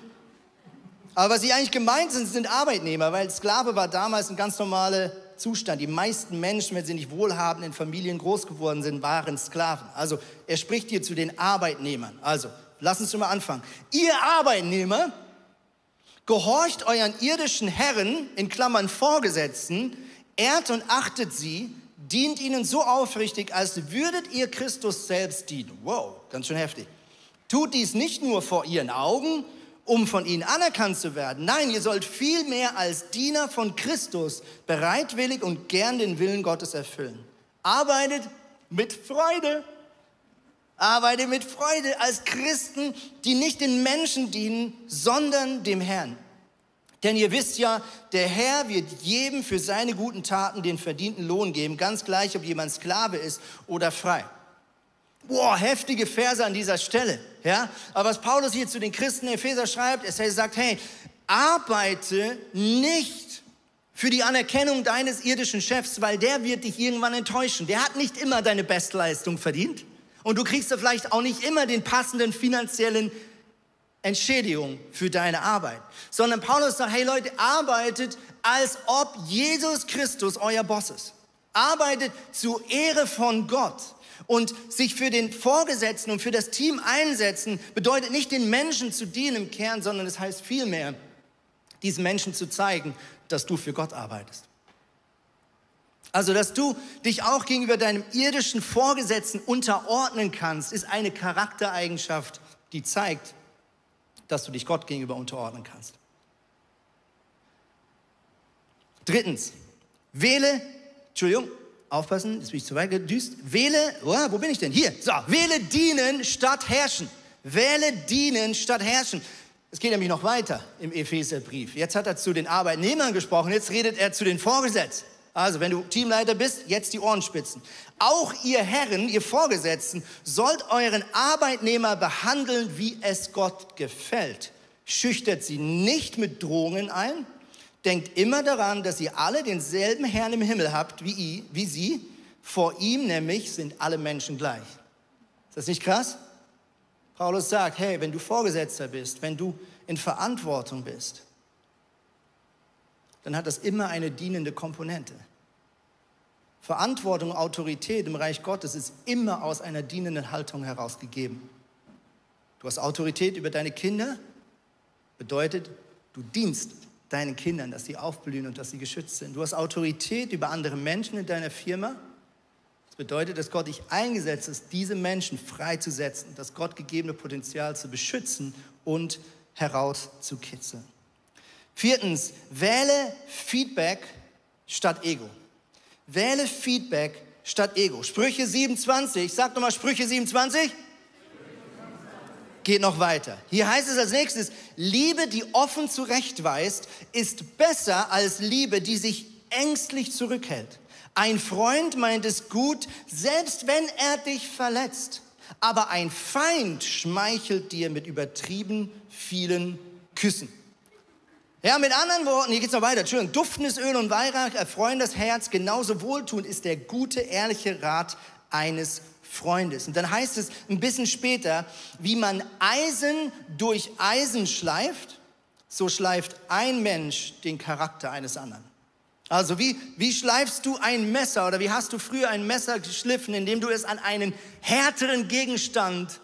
Aber was sie eigentlich gemeint sind, sind Arbeitnehmer, weil Sklave war damals ein ganz normaler Zustand. Die meisten Menschen, wenn sie nicht wohlhabend in Familien groß geworden sind, waren Sklaven. Also er spricht hier zu den Arbeitnehmern. Also lass uns mal anfangen. Ihr Arbeitnehmer, gehorcht euren irdischen Herren, in Klammern Vorgesetzten, ehrt und achtet sie, dient ihnen so aufrichtig, als würdet ihr Christus selbst dienen. Wow, ganz schön heftig. Tut dies nicht nur vor ihren Augen, um von ihnen anerkannt zu werden. Nein, ihr sollt vielmehr als Diener von Christus bereitwillig und gern den Willen Gottes erfüllen. Arbeitet mit Freude. Arbeitet mit Freude als Christen, die nicht den Menschen dienen, sondern dem Herrn. Denn ihr wisst ja, der Herr wird jedem für seine guten Taten den verdienten Lohn geben, ganz gleich, ob jemand Sklave ist oder frei. Boah, heftige Verse an dieser Stelle, ja. Aber was Paulus hier zu den Christen in Epheser schreibt, er sagt, hey, arbeite nicht für die Anerkennung deines irdischen Chefs, weil der wird dich irgendwann enttäuschen. Der hat nicht immer deine Bestleistung verdient. Und du kriegst da vielleicht auch nicht immer den passenden finanziellen Entschädigung für deine Arbeit, sondern Paulus sagt, hey Leute, arbeitet, als ob Jesus Christus euer Boss ist. Arbeitet zur Ehre von Gott. Und sich für den Vorgesetzten und für das Team einsetzen, bedeutet nicht den Menschen zu dienen im Kern, sondern es heißt vielmehr, diesen Menschen zu zeigen, dass du für Gott arbeitest. Also, dass du dich auch gegenüber deinem irdischen Vorgesetzten unterordnen kannst, ist eine Charaktereigenschaft, die zeigt, dass du dich Gott gegenüber unterordnen kannst. Drittens, wähle, Entschuldigung, aufpassen, jetzt bin ich zu weit gedüst. Wähle, oh, wo bin ich denn? Hier, so, wähle dienen statt herrschen. Wähle dienen statt herrschen. Es geht nämlich noch weiter im Epheserbrief. Jetzt hat er zu den Arbeitnehmern gesprochen, jetzt redet er zu den Vorgesetzten. Also, wenn du Teamleiter bist, jetzt die Ohren spitzen. Auch ihr Herren, ihr Vorgesetzten, sollt euren Arbeitnehmer behandeln, wie es Gott gefällt. Schüchtert sie nicht mit Drohungen ein. Denkt immer daran, dass ihr alle denselben Herrn im Himmel habt wie, wie sie. Vor ihm nämlich sind alle Menschen gleich. Ist das nicht krass? Paulus sagt, hey, wenn du Vorgesetzter bist, wenn du in Verantwortung bist, dann hat das immer eine dienende Komponente. Verantwortung, Autorität im Reich Gottes ist immer aus einer dienenden Haltung herausgegeben. Du hast Autorität über deine Kinder, bedeutet, du dienst deinen Kindern, dass sie aufblühen und dass sie geschützt sind. Du hast Autorität über andere Menschen in deiner Firma. Das bedeutet, dass Gott dich eingesetzt ist, diese Menschen freizusetzen, das Gott gegebene Potenzial zu beschützen und herauszukitzeln. Viertens, wähle Feedback statt Ego. Wähle Feedback statt Ego. Sprüche 27, sag doch mal Sprüche 27. Geht noch weiter. Hier heißt es als nächstes, Liebe, die offen zurechtweist, ist besser als Liebe, die sich ängstlich zurückhält. Ein Freund meint es gut, selbst wenn er dich verletzt. Aber ein Feind schmeichelt dir mit übertrieben vielen Küssen. Ja, mit anderen Worten, hier geht's noch weiter. Entschuldigung, duftendes Öl und Weihrauch erfreuen das Herz. Genauso wohltuend ist der gute, ehrliche Rat eines Freundes. Und dann heißt es ein bisschen später, wie man Eisen durch Eisen schleift, so schleift ein Mensch den Charakter eines anderen. Also wie, wie schleifst du ein Messer oder wie hast du früher ein Messer geschliffen, indem du es an einen härteren Gegenstand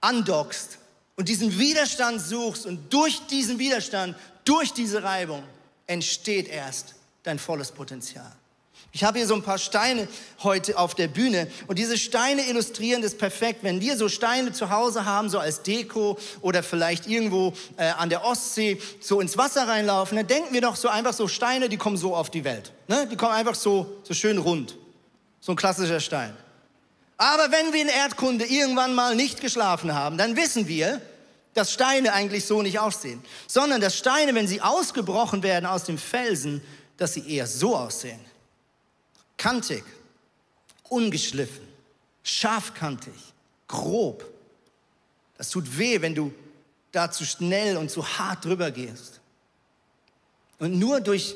andockst und diesen Widerstand suchst und durch diesen Widerstand, durch diese Reibung entsteht erst dein volles Potenzial. Ich habe hier so ein paar Steine heute auf der Bühne und diese Steine illustrieren das perfekt. Wenn wir so Steine zu Hause haben, so als Deko oder vielleicht irgendwo äh, an der Ostsee so ins Wasser reinlaufen, dann denken wir doch so einfach so Steine, die kommen so auf die Welt. Ne? Die kommen einfach so, so schön rund. So ein klassischer Stein. Aber wenn wir in Erdkunde irgendwann mal nicht geschlafen haben, dann wissen wir, dass Steine eigentlich so nicht aussehen, sondern dass Steine, wenn sie ausgebrochen werden aus dem Felsen, dass sie eher so aussehen. Kantig, ungeschliffen, scharfkantig, grob. Das tut weh, wenn du da zu schnell und zu hart drüber gehst. Und nur durch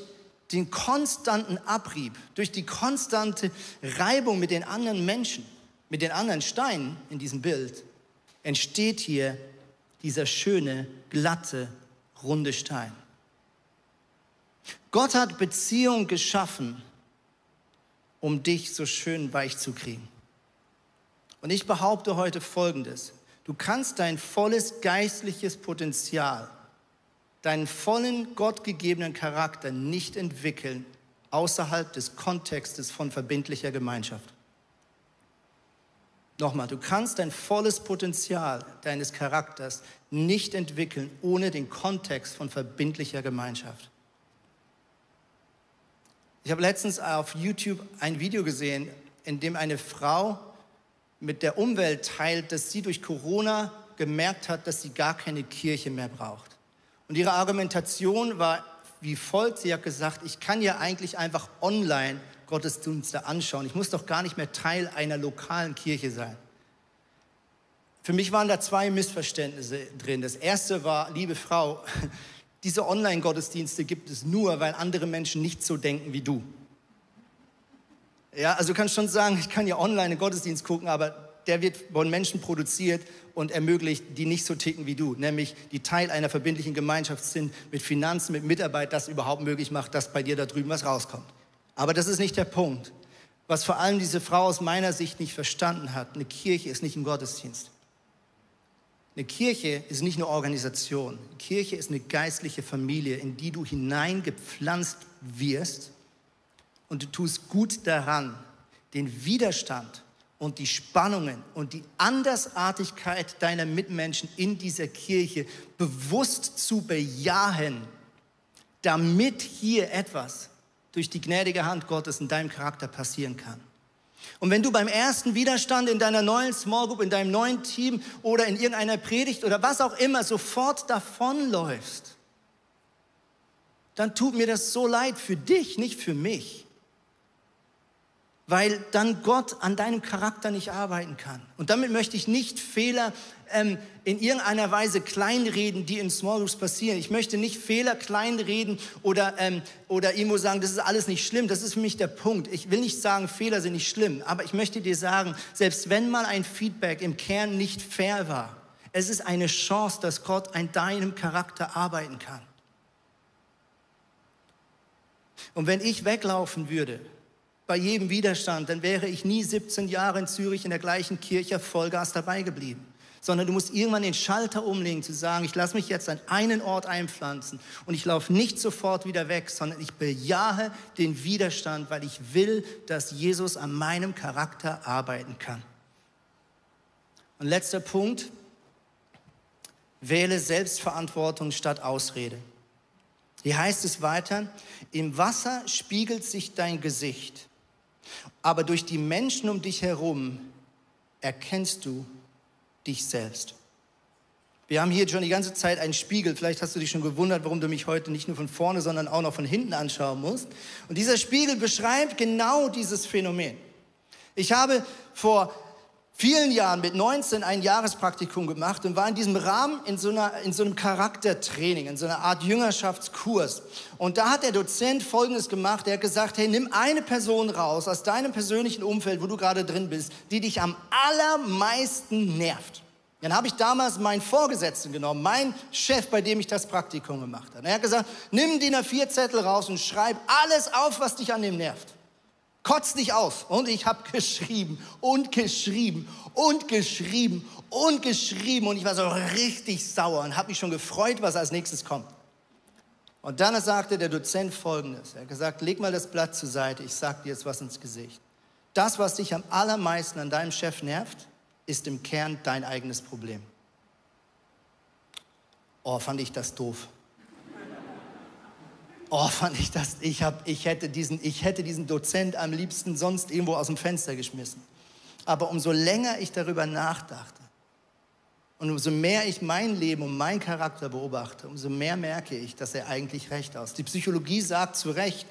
den konstanten Abrieb, durch die konstante Reibung mit den anderen Menschen, mit den anderen Steinen in diesem Bild, entsteht hier dieser schöne, glatte, runde Stein. Gott hat Beziehung geschaffen, um dich so schön weich zu kriegen. Und ich behaupte heute Folgendes. Du kannst dein volles geistliches Potenzial, deinen vollen gottgegebenen Charakter nicht entwickeln außerhalb des Kontextes von verbindlicher Gemeinschaft. Nochmal, du kannst dein volles Potenzial deines Charakters nicht entwickeln ohne den Kontext von verbindlicher Gemeinschaft. Ich habe letztens auf YouTube ein Video gesehen, in dem eine Frau mit der Umwelt teilt, dass sie durch Corona gemerkt hat, dass sie gar keine Kirche mehr braucht. Und ihre Argumentation war wie folgt. Sie hat gesagt, ich kann ja eigentlich einfach online Gottesdienste anschauen. Ich muss doch gar nicht mehr Teil einer lokalen Kirche sein. Für mich waren da zwei Missverständnisse drin. Das erste war, liebe Frau, diese Online-Gottesdienste gibt es nur, weil andere Menschen nicht so denken wie du. Ja, also du kannst schon sagen, ich kann ja online einen Gottesdienst gucken, aber der wird von Menschen produziert und ermöglicht, die nicht so ticken wie du, nämlich die Teil einer verbindlichen Gemeinschaft sind, mit Finanzen, mit Mitarbeit, das überhaupt möglich macht, dass bei dir da drüben was rauskommt. Aber das ist nicht der Punkt. Was vor allem diese Frau aus meiner Sicht nicht verstanden hat, eine Kirche ist nicht ein Gottesdienst. Eine Kirche ist nicht eine Organisation. Eine Kirche ist eine geistliche Familie, in die du hineingepflanzt wirst und du tust gut daran, den Widerstand und die Spannungen und die Andersartigkeit deiner Mitmenschen in dieser Kirche bewusst zu bejahen, damit hier etwas durch die gnädige Hand Gottes in deinem Charakter passieren kann. Und wenn du beim ersten Widerstand in deiner neuen Small Group, in deinem neuen Team oder in irgendeiner Predigt oder was auch immer sofort davonläufst, dann tut mir das so leid für dich, nicht für mich weil dann Gott an deinem Charakter nicht arbeiten kann. Und damit möchte ich nicht Fehler ähm, in irgendeiner Weise kleinreden, die in Small Groups passieren. Ich möchte nicht Fehler kleinreden oder, ähm, oder irgendwo sagen, das ist alles nicht schlimm. Das ist für mich der Punkt. Ich will nicht sagen, Fehler sind nicht schlimm, aber ich möchte dir sagen, selbst wenn mal ein Feedback im Kern nicht fair war, es ist eine Chance, dass Gott an deinem Charakter arbeiten kann. Und wenn ich weglaufen würde, bei jedem Widerstand, dann wäre ich nie 17 Jahre in Zürich in der gleichen Kirche Vollgas dabei geblieben. sondern du musst irgendwann den Schalter umlegen, zu sagen, ich lasse mich jetzt an einen Ort einpflanzen und ich laufe nicht sofort wieder weg, sondern ich bejahe den Widerstand, weil ich will, dass Jesus an meinem Charakter arbeiten kann. Und letzter Punkt, wähle Selbstverantwortung statt Ausrede. Hier heißt es weiter, im Wasser spiegelt sich dein Gesicht, aber durch die Menschen um dich herum erkennst du dich selbst. Wir haben hier schon die ganze Zeit einen Spiegel. Vielleicht hast du dich schon gewundert, warum du mich heute nicht nur von vorne, sondern auch noch von hinten anschauen musst. Und dieser Spiegel beschreibt genau dieses Phänomen. Ich habe vor vielen Jahren mit 19 ein Jahrespraktikum gemacht und war in diesem Rahmen in so, einer, in so einem Charaktertraining, in so einer Art Jüngerschaftskurs. Und da hat der Dozent Folgendes gemacht. Er hat gesagt, hey, nimm eine Person raus aus deinem persönlichen Umfeld, wo du gerade drin bist, die dich am allermeisten nervt. Dann habe ich damals meinen Vorgesetzten genommen, meinen Chef, bei dem ich das Praktikum gemacht habe. Er hat gesagt, nimm DIN A4-Zettel raus und schreib alles auf, was dich an dem nervt. Kotz dich aus. Und ich habe geschrieben und geschrieben und geschrieben und geschrieben. Und ich war so richtig sauer und habe mich schon gefreut, was als nächstes kommt. Und dann sagte der Dozent Folgendes. Er hat gesagt, leg mal das Blatt zur Seite, ich sag dir jetzt was ins Gesicht. Das, was dich am allermeisten an deinem Chef nervt, ist im Kern dein eigenes Problem. Oh, fand ich das doof. Oh, fand ich das, ich, hab, ich, hätte diesen, ich hätte diesen Dozent am liebsten sonst irgendwo aus dem Fenster geschmissen. Aber umso länger ich darüber nachdachte und umso mehr ich mein Leben und meinen Charakter beobachte, umso mehr merke ich, dass er eigentlich recht aus. Die Psychologie sagt zu Recht,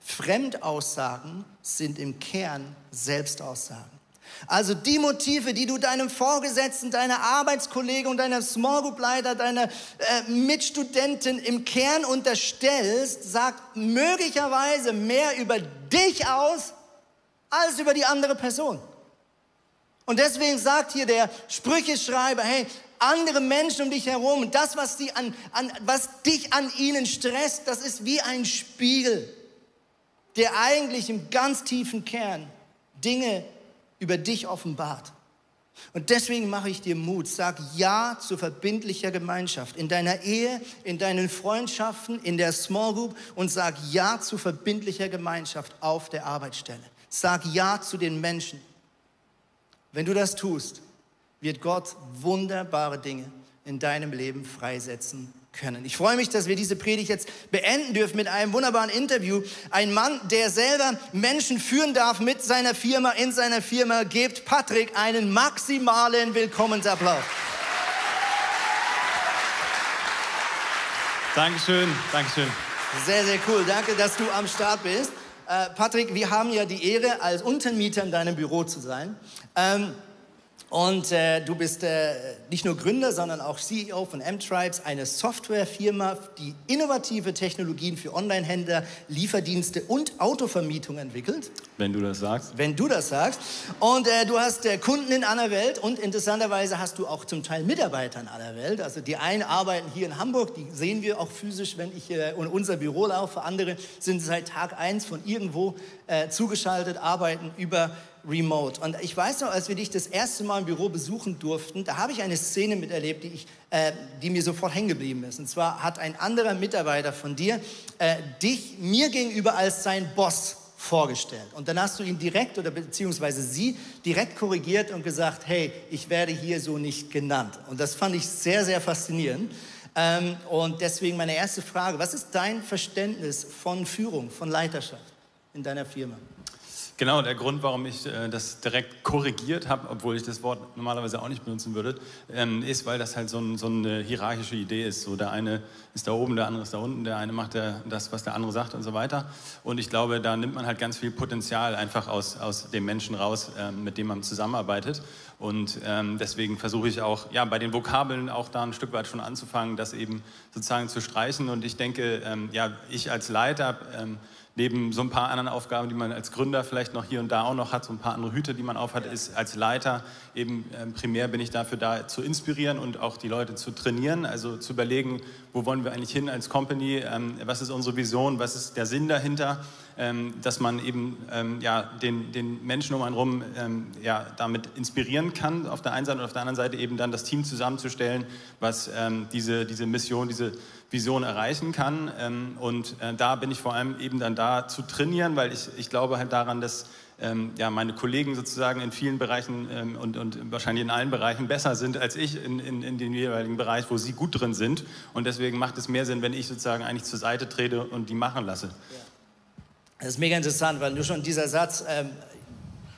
Fremdaussagen sind im Kern Selbstaussagen. Also die Motive, die du deinem Vorgesetzten, deiner Arbeitskollege und deiner Small Group Leiter, deiner äh, Mitstudentin im Kern unterstellst, sagt möglicherweise mehr über dich aus als über die andere Person. Und deswegen sagt hier der Sprücheschreiber, hey, andere Menschen um dich herum, das, was, die an, an, was dich an ihnen stresst, das ist wie ein Spiegel, der eigentlich im ganz tiefen Kern Dinge über dich offenbart. Und deswegen mache ich dir Mut. Sag Ja zu verbindlicher Gemeinschaft in deiner Ehe, in deinen Freundschaften, in der Small Group und sag Ja zu verbindlicher Gemeinschaft auf der Arbeitsstelle. Sag Ja zu den Menschen. Wenn du das tust, wird Gott wunderbare Dinge in deinem Leben freisetzen können. Ich freue mich, dass wir diese Predigt jetzt beenden dürfen mit einem wunderbaren Interview. Ein Mann, der selber Menschen führen darf mit seiner Firma, in seiner Firma, gebt Patrick einen maximalen Willkommensapplaus. Dankeschön, Dankeschön. Sehr, sehr cool. Danke, dass du am Start bist. Äh, Patrick, wir haben ja die Ehre, als Untermieter in deinem Büro zu sein. Ähm, und äh, du bist äh, nicht nur Gründer, sondern auch CEO von M-Tribes, eine Softwarefirma, die innovative Technologien für Online-Händler, Lieferdienste und Autovermietung entwickelt. Wenn du das sagst. Wenn du das sagst. Und äh, du hast äh, Kunden in aller Welt und interessanterweise hast du auch zum Teil Mitarbeiter in aller Welt. Also die einen arbeiten hier in Hamburg, die sehen wir auch physisch, wenn ich äh, in unser Büro laufe. Andere sind seit Tag eins von irgendwo äh, zugeschaltet, arbeiten über remote. Und ich weiß noch, als wir dich das erste Mal im Büro besuchen durften, da habe ich eine Szene miterlebt, die, ich, äh, die mir sofort hängen geblieben ist. Und zwar hat ein anderer Mitarbeiter von dir äh, dich mir gegenüber als sein Boss vorgestellt. Und dann hast du ihn direkt oder beziehungsweise sie direkt korrigiert und gesagt, hey, ich werde hier so nicht genannt. Und das fand ich sehr, sehr faszinierend. Ähm, und deswegen meine erste Frage, was ist dein Verständnis von Führung, von Leiterschaft in deiner Firma? Genau, der Grund, warum ich äh, das direkt korrigiert habe, obwohl ich das Wort normalerweise auch nicht benutzen würde, ähm, ist, weil das halt so, ein, so, eine hierarchische Idee ist. So der eine ist da oben, der andere ist da unten, der eine macht der, das, was der andere sagt und so weiter. Und ich glaube, da nimmt man halt ganz viel Potenzial einfach aus, aus dem Menschen raus, äh, mit dem man zusammenarbeitet. Und ähm, deswegen versuche ich auch, ja, bei den Vokabeln auch da ein Stück weit schon anzufangen, das eben sozusagen zu streichen. Und ich denke, ähm, ja, ich als Leiter ähm, neben so ein paar anderen Aufgaben, die man als Gründer vielleicht noch hier und da auch noch hat, so ein paar andere Hüte, die man aufhat, ist als Leiter eben äh, primär bin ich dafür da zu inspirieren und auch die Leute zu trainieren, also zu überlegen, wo wollen wir eigentlich hin als Company, ähm, was ist unsere Vision, was ist der Sinn dahinter dass man eben ähm, ja, den, den Menschen um einen rum ähm, ja, damit inspirieren kann auf der einen Seite und auf der anderen Seite eben dann das Team zusammenzustellen, was ähm, diese, diese Mission, diese Vision erreichen kann. Ähm, und äh, da bin ich vor allem eben dann da zu trainieren, weil ich, ich glaube halt daran, dass ähm, ja, meine Kollegen sozusagen in vielen Bereichen ähm, und, und wahrscheinlich in allen Bereichen besser sind als ich in, in, in dem jeweiligen Bereich, wo sie gut drin sind. Und deswegen macht es mehr Sinn, wenn ich sozusagen eigentlich zur Seite trete und die machen lasse. Das ist mega interessant, weil nur schon dieser Satz, ähm,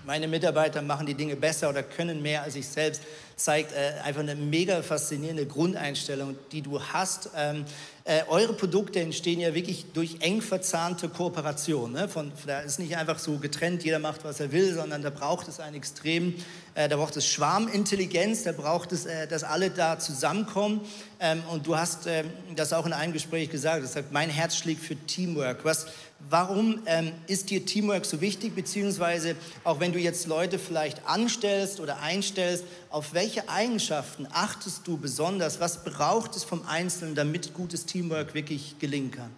meine Mitarbeiter machen die Dinge besser oder können mehr als ich selbst, zeigt äh, einfach eine mega faszinierende Grundeinstellung, die du hast. Ähm, äh, eure Produkte entstehen ja wirklich durch eng verzahnte Kooperation. Ne? Von, da ist nicht einfach so getrennt, jeder macht, was er will, sondern da braucht es ein extrem, äh, da braucht es Schwarmintelligenz, da braucht es, äh, dass alle da zusammenkommen. Ähm, und du hast ähm, das auch in einem Gespräch gesagt, das sagt, mein Herz schlägt für Teamwork. Was, Warum ähm, ist dir Teamwork so wichtig, beziehungsweise auch wenn du jetzt Leute vielleicht anstellst oder einstellst, auf welche Eigenschaften achtest du besonders? Was braucht es vom Einzelnen, damit gutes Teamwork wirklich gelingen kann?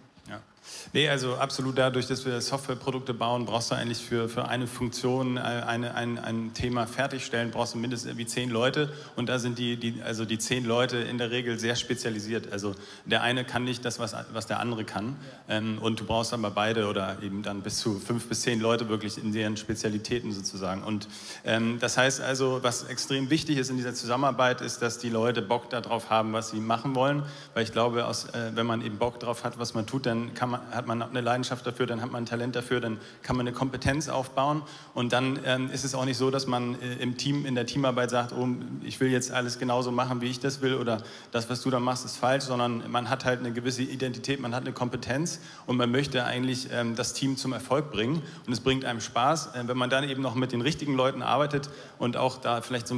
Nee, also absolut dadurch, dass wir Softwareprodukte bauen, brauchst du eigentlich für, für eine Funktion, äh, eine, ein, ein Thema fertigstellen, brauchst du mindestens wie zehn Leute und da sind die, die, also die zehn Leute in der Regel sehr spezialisiert. Also der eine kann nicht das, was, was der andere kann ähm, und du brauchst aber beide oder eben dann bis zu fünf bis zehn Leute wirklich in deren Spezialitäten sozusagen. Und ähm, das heißt also, was extrem wichtig ist in dieser Zusammenarbeit, ist, dass die Leute Bock darauf haben, was sie machen wollen, weil ich glaube, aus, äh, wenn man eben Bock darauf hat, was man tut, dann kann man hat man eine Leidenschaft dafür, dann hat man ein Talent dafür, dann kann man eine Kompetenz aufbauen. Und dann ähm, ist es auch nicht so, dass man äh, im Team, in der Teamarbeit sagt, oh, ich will jetzt alles genauso machen, wie ich das will oder das, was du da machst, ist falsch, sondern man hat halt eine gewisse Identität, man hat eine Kompetenz und man möchte eigentlich ähm, das Team zum Erfolg bringen. Und es bringt einem Spaß, äh, wenn man dann eben noch mit den richtigen Leuten arbeitet und auch da vielleicht so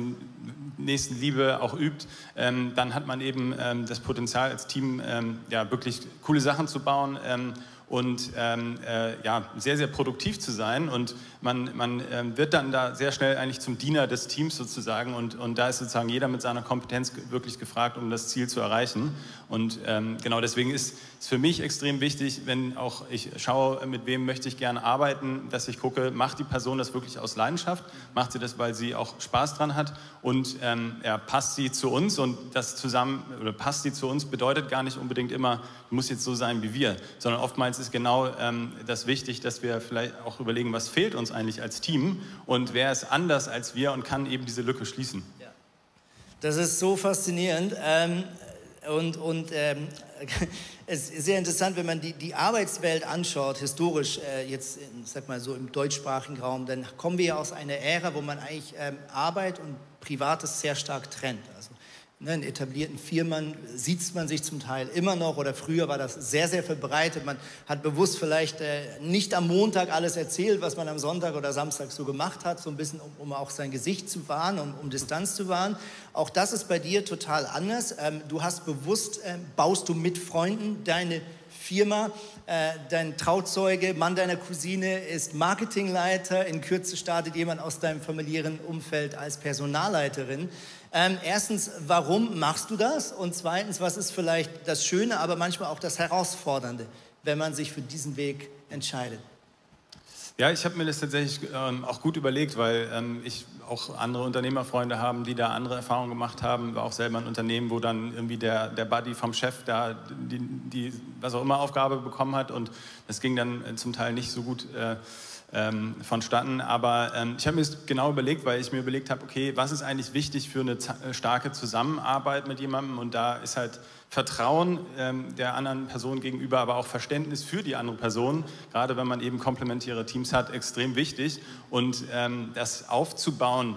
Nächstenliebe auch übt, ähm, dann hat man eben ähm, das Potenzial als Team ähm, ja wirklich coole Sachen zu bauen ähm, und ähm, äh, ja, sehr, sehr produktiv zu sein. Und man, man ähm, wird dann da sehr schnell eigentlich zum Diener des Teams sozusagen. Und, und da ist sozusagen jeder mit seiner Kompetenz wirklich gefragt, um das Ziel zu erreichen. Und ähm, genau deswegen ist es für mich extrem wichtig, wenn auch ich schaue, mit wem möchte ich gerne arbeiten, dass ich gucke, macht die Person das wirklich aus Leidenschaft? Macht sie das, weil sie auch Spaß dran hat? Und ähm, ja, passt sie zu uns? Und das zusammen, oder passt sie zu uns, bedeutet gar nicht unbedingt immer, muss jetzt so sein wie wir, sondern oftmals ist genau ähm, das wichtig, dass wir vielleicht auch überlegen, was fehlt uns eigentlich als Team und wer ist anders als wir und kann eben diese Lücke schließen. Das ist so faszinierend. Ähm, und, und ähm, es ist sehr interessant, wenn man die, die Arbeitswelt anschaut, historisch, äh, jetzt, sag mal so im deutschsprachigen Raum, dann kommen wir ja aus einer Ära, wo man eigentlich ähm, Arbeit und Privates sehr stark trennt. Also Ne, in etablierten Firmen sieht man sich zum Teil immer noch oder früher war das sehr, sehr verbreitet. Man hat bewusst vielleicht äh, nicht am Montag alles erzählt, was man am Sonntag oder Samstag so gemacht hat, so ein bisschen, um, um auch sein Gesicht zu wahren, um, um, Distanz zu wahren. Auch das ist bei dir total anders. Ähm, du hast bewusst, äh, baust du mit Freunden deine Firma. Äh, dein Trauzeuge, Mann deiner Cousine, ist Marketingleiter. In Kürze startet jemand aus deinem familiären Umfeld als Personalleiterin. Ähm, erstens, warum machst du das? Und zweitens, was ist vielleicht das Schöne, aber manchmal auch das Herausfordernde, wenn man sich für diesen Weg entscheidet? Ja, ich habe mir das tatsächlich ähm, auch gut überlegt, weil ähm, ich auch andere Unternehmerfreunde habe, die da andere Erfahrungen gemacht haben. War auch selber ein Unternehmen, wo dann irgendwie der, der Buddy vom Chef da die, die was auch immer Aufgabe bekommen hat und das ging dann äh, zum Teil nicht so gut. Äh, ähm, vonstatten. Aber ähm, ich habe mir das genau überlegt, weil ich mir überlegt habe, okay, was ist eigentlich wichtig für eine äh, starke Zusammenarbeit mit jemandem? Und da ist halt Vertrauen ähm, der anderen Person gegenüber, aber auch Verständnis für die andere Person, gerade wenn man eben komplementäre Teams hat, extrem wichtig. Und ähm, das aufzubauen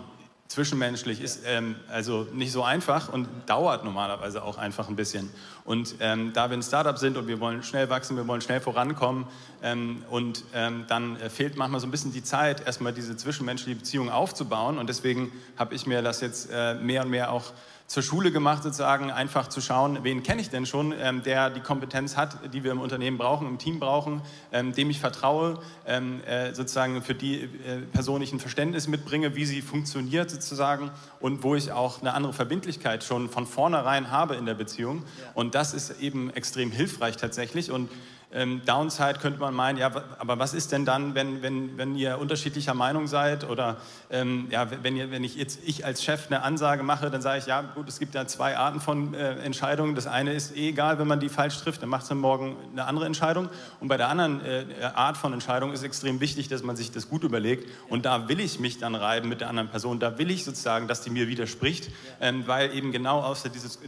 zwischenmenschlich ist ähm, also nicht so einfach und dauert normalerweise auch einfach ein bisschen. Und ähm, da wir ein Startup sind und wir wollen schnell wachsen, wir wollen schnell vorankommen ähm, und ähm, dann äh, fehlt manchmal so ein bisschen die Zeit, erstmal diese zwischenmenschliche Beziehung aufzubauen. Und deswegen habe ich mir das jetzt äh, mehr und mehr auch zur Schule gemacht, sozusagen einfach zu schauen, wen kenne ich denn schon, ähm, der die Kompetenz hat, die wir im Unternehmen brauchen, im Team brauchen, ähm, dem ich vertraue, ähm, äh, sozusagen für die äh, Person ich ein Verständnis mitbringe, wie sie funktioniert sozusagen und wo ich auch eine andere Verbindlichkeit schon von vornherein habe in der Beziehung. Und das ist eben extrem hilfreich tatsächlich. Und Ähm, Downside könnte man meinen, ja, aber was ist denn dann, wenn, wenn, wenn ihr unterschiedlicher Meinung seid oder ähm, ja, wenn, ihr, wenn ich jetzt ich als Chef eine Ansage mache, dann sage ich, ja gut, es gibt ja zwei Arten von äh, Entscheidungen. Das eine ist eh egal, wenn man die falsch trifft, dann macht es morgen eine andere Entscheidung. Und bei der anderen äh, Art von Entscheidung ist extrem wichtig, dass man sich das gut überlegt. Und da will ich mich dann reiben mit der anderen Person, da will ich sozusagen, dass die mir widerspricht, ähm, weil eben genau aus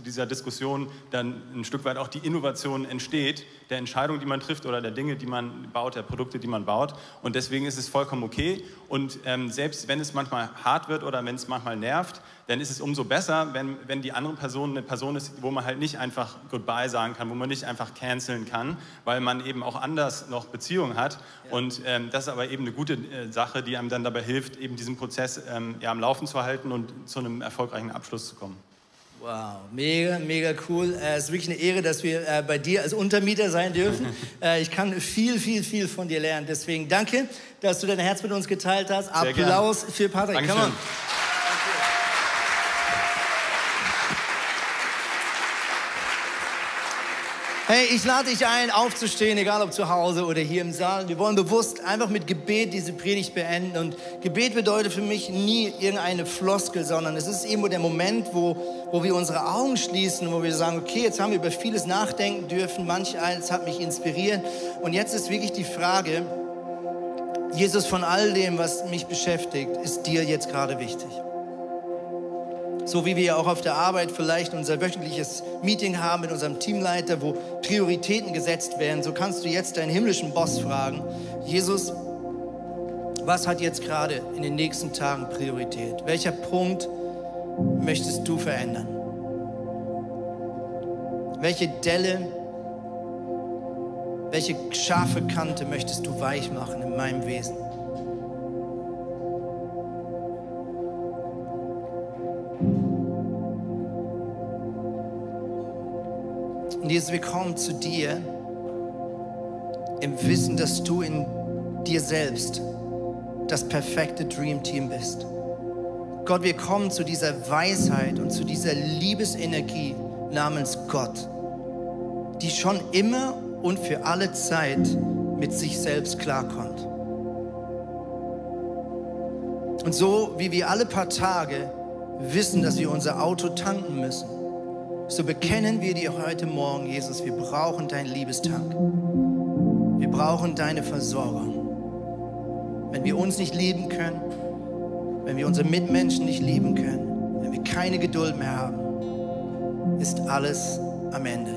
dieser Diskussion dann ein Stück weit auch die Innovation entsteht, der Entscheidung, die man trifft oder der Dinge, die man baut, der Produkte, die man baut. Und deswegen ist es vollkommen okay. Und ähm, selbst wenn es manchmal hart wird oder wenn es manchmal nervt, dann ist es umso besser, wenn, wenn die andere Person eine Person ist, wo man halt nicht einfach Goodbye sagen kann, wo man nicht einfach canceln kann, weil man eben auch anders noch Beziehungen hat. Ja. Und ähm, das ist aber eben eine gute äh, Sache, die einem dann dabei hilft, eben diesen Prozess ähm, ja, am Laufen zu halten und zu einem erfolgreichen Abschluss zu kommen. Wow, mega, mega cool. Äh, es ist wirklich eine Ehre, dass wir äh, bei dir als Untermieter sein dürfen. äh, ich kann viel, viel, viel von dir lernen. Deswegen danke, dass du dein Herz mit uns geteilt hast. Applaus für Patrick. Dankeschön. Hey, ich lade dich ein, aufzustehen, egal ob zu Hause oder hier im Saal. Wir wollen bewusst einfach mit Gebet diese Predigt beenden. Und Gebet bedeutet für mich nie irgendeine Floskel, sondern es ist irgendwo der Moment, wo, wo wir unsere Augen schließen, wo wir sagen, okay, jetzt haben wir über vieles nachdenken dürfen. Manch eins hat mich inspiriert. Und jetzt ist wirklich die Frage, Jesus, von all dem, was mich beschäftigt, ist dir jetzt gerade wichtig? So wie wir auch auf der Arbeit vielleicht unser wöchentliches Meeting haben mit unserem Teamleiter, wo Prioritäten gesetzt werden, so kannst du jetzt deinen himmlischen Boss fragen, Jesus, was hat jetzt gerade in den nächsten Tagen Priorität? Welcher Punkt möchtest du verändern? Welche Delle, welche scharfe Kante möchtest du weich machen in meinem Wesen? Und Jesus, wir kommen zu dir im Wissen, dass du in dir selbst das perfekte Dream Team bist. Gott, wir kommen zu dieser Weisheit und zu dieser Liebesenergie namens Gott, die schon immer und für alle Zeit mit sich selbst klarkommt. Und so wie wir alle paar Tage wissen, dass wir unser Auto tanken müssen, so bekennen wir dir heute Morgen, Jesus, wir brauchen deinen Liebestank. Wir brauchen deine Versorgung. Wenn wir uns nicht lieben können, wenn wir unsere Mitmenschen nicht lieben können, wenn wir keine Geduld mehr haben, ist alles am Ende.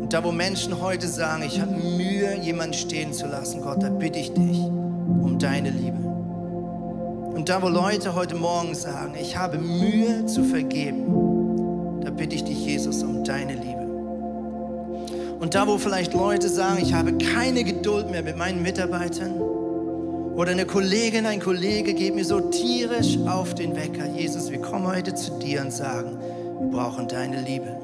Und da, wo Menschen heute sagen, ich habe Mühe, jemanden stehen zu lassen, Gott, da bitte ich dich um deine Liebe. Und da, wo Leute heute Morgen sagen, ich habe Mühe zu vergeben, da bitte ich dich, Jesus, um deine Liebe. Und da, wo vielleicht Leute sagen, ich habe keine Geduld mehr mit meinen Mitarbeitern, oder eine Kollegin, ein Kollege geht mir so tierisch auf den Wecker. Jesus, wir kommen heute zu dir und sagen, wir brauchen deine Liebe.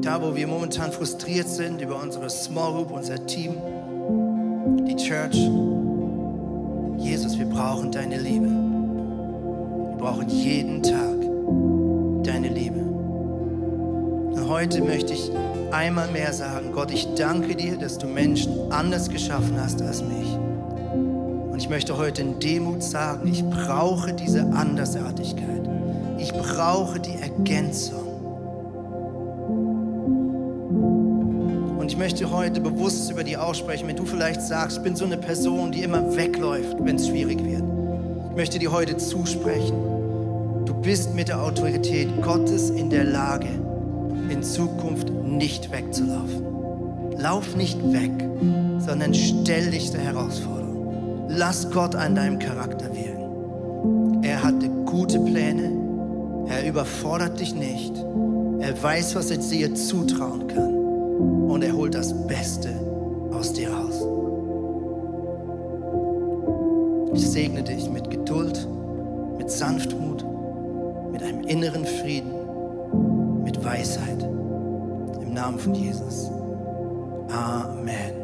Da, wo wir momentan frustriert sind über unsere Small Group, unser Team, die Church, Jesus, wir brauchen deine Liebe. Wir brauchen jeden Tag deine Liebe. Und heute möchte ich einmal mehr sagen, Gott, ich danke dir, dass du Menschen anders geschaffen hast als mich. Und ich möchte heute in Demut sagen, ich brauche diese Andersartigkeit. Ich brauche die Ergänzung. Möchte heute bewusst über die aussprechen. Wenn du vielleicht sagst, ich bin so eine Person, die immer wegläuft, wenn es schwierig wird. Ich möchte dir heute zusprechen. Du bist mit der Autorität Gottes in der Lage, in Zukunft nicht wegzulaufen. Lauf nicht weg, sondern stell dich der Herausforderung. Lass Gott an deinem Charakter wirken. Er hatte gute Pläne. Er überfordert dich nicht. Er weiß, was er dir zutrauen kann und er holt das Beste aus dir raus. Ich segne dich mit Geduld, mit Sanftmut, mit einem inneren Frieden, mit Weisheit. Im Namen von Jesus. Amen.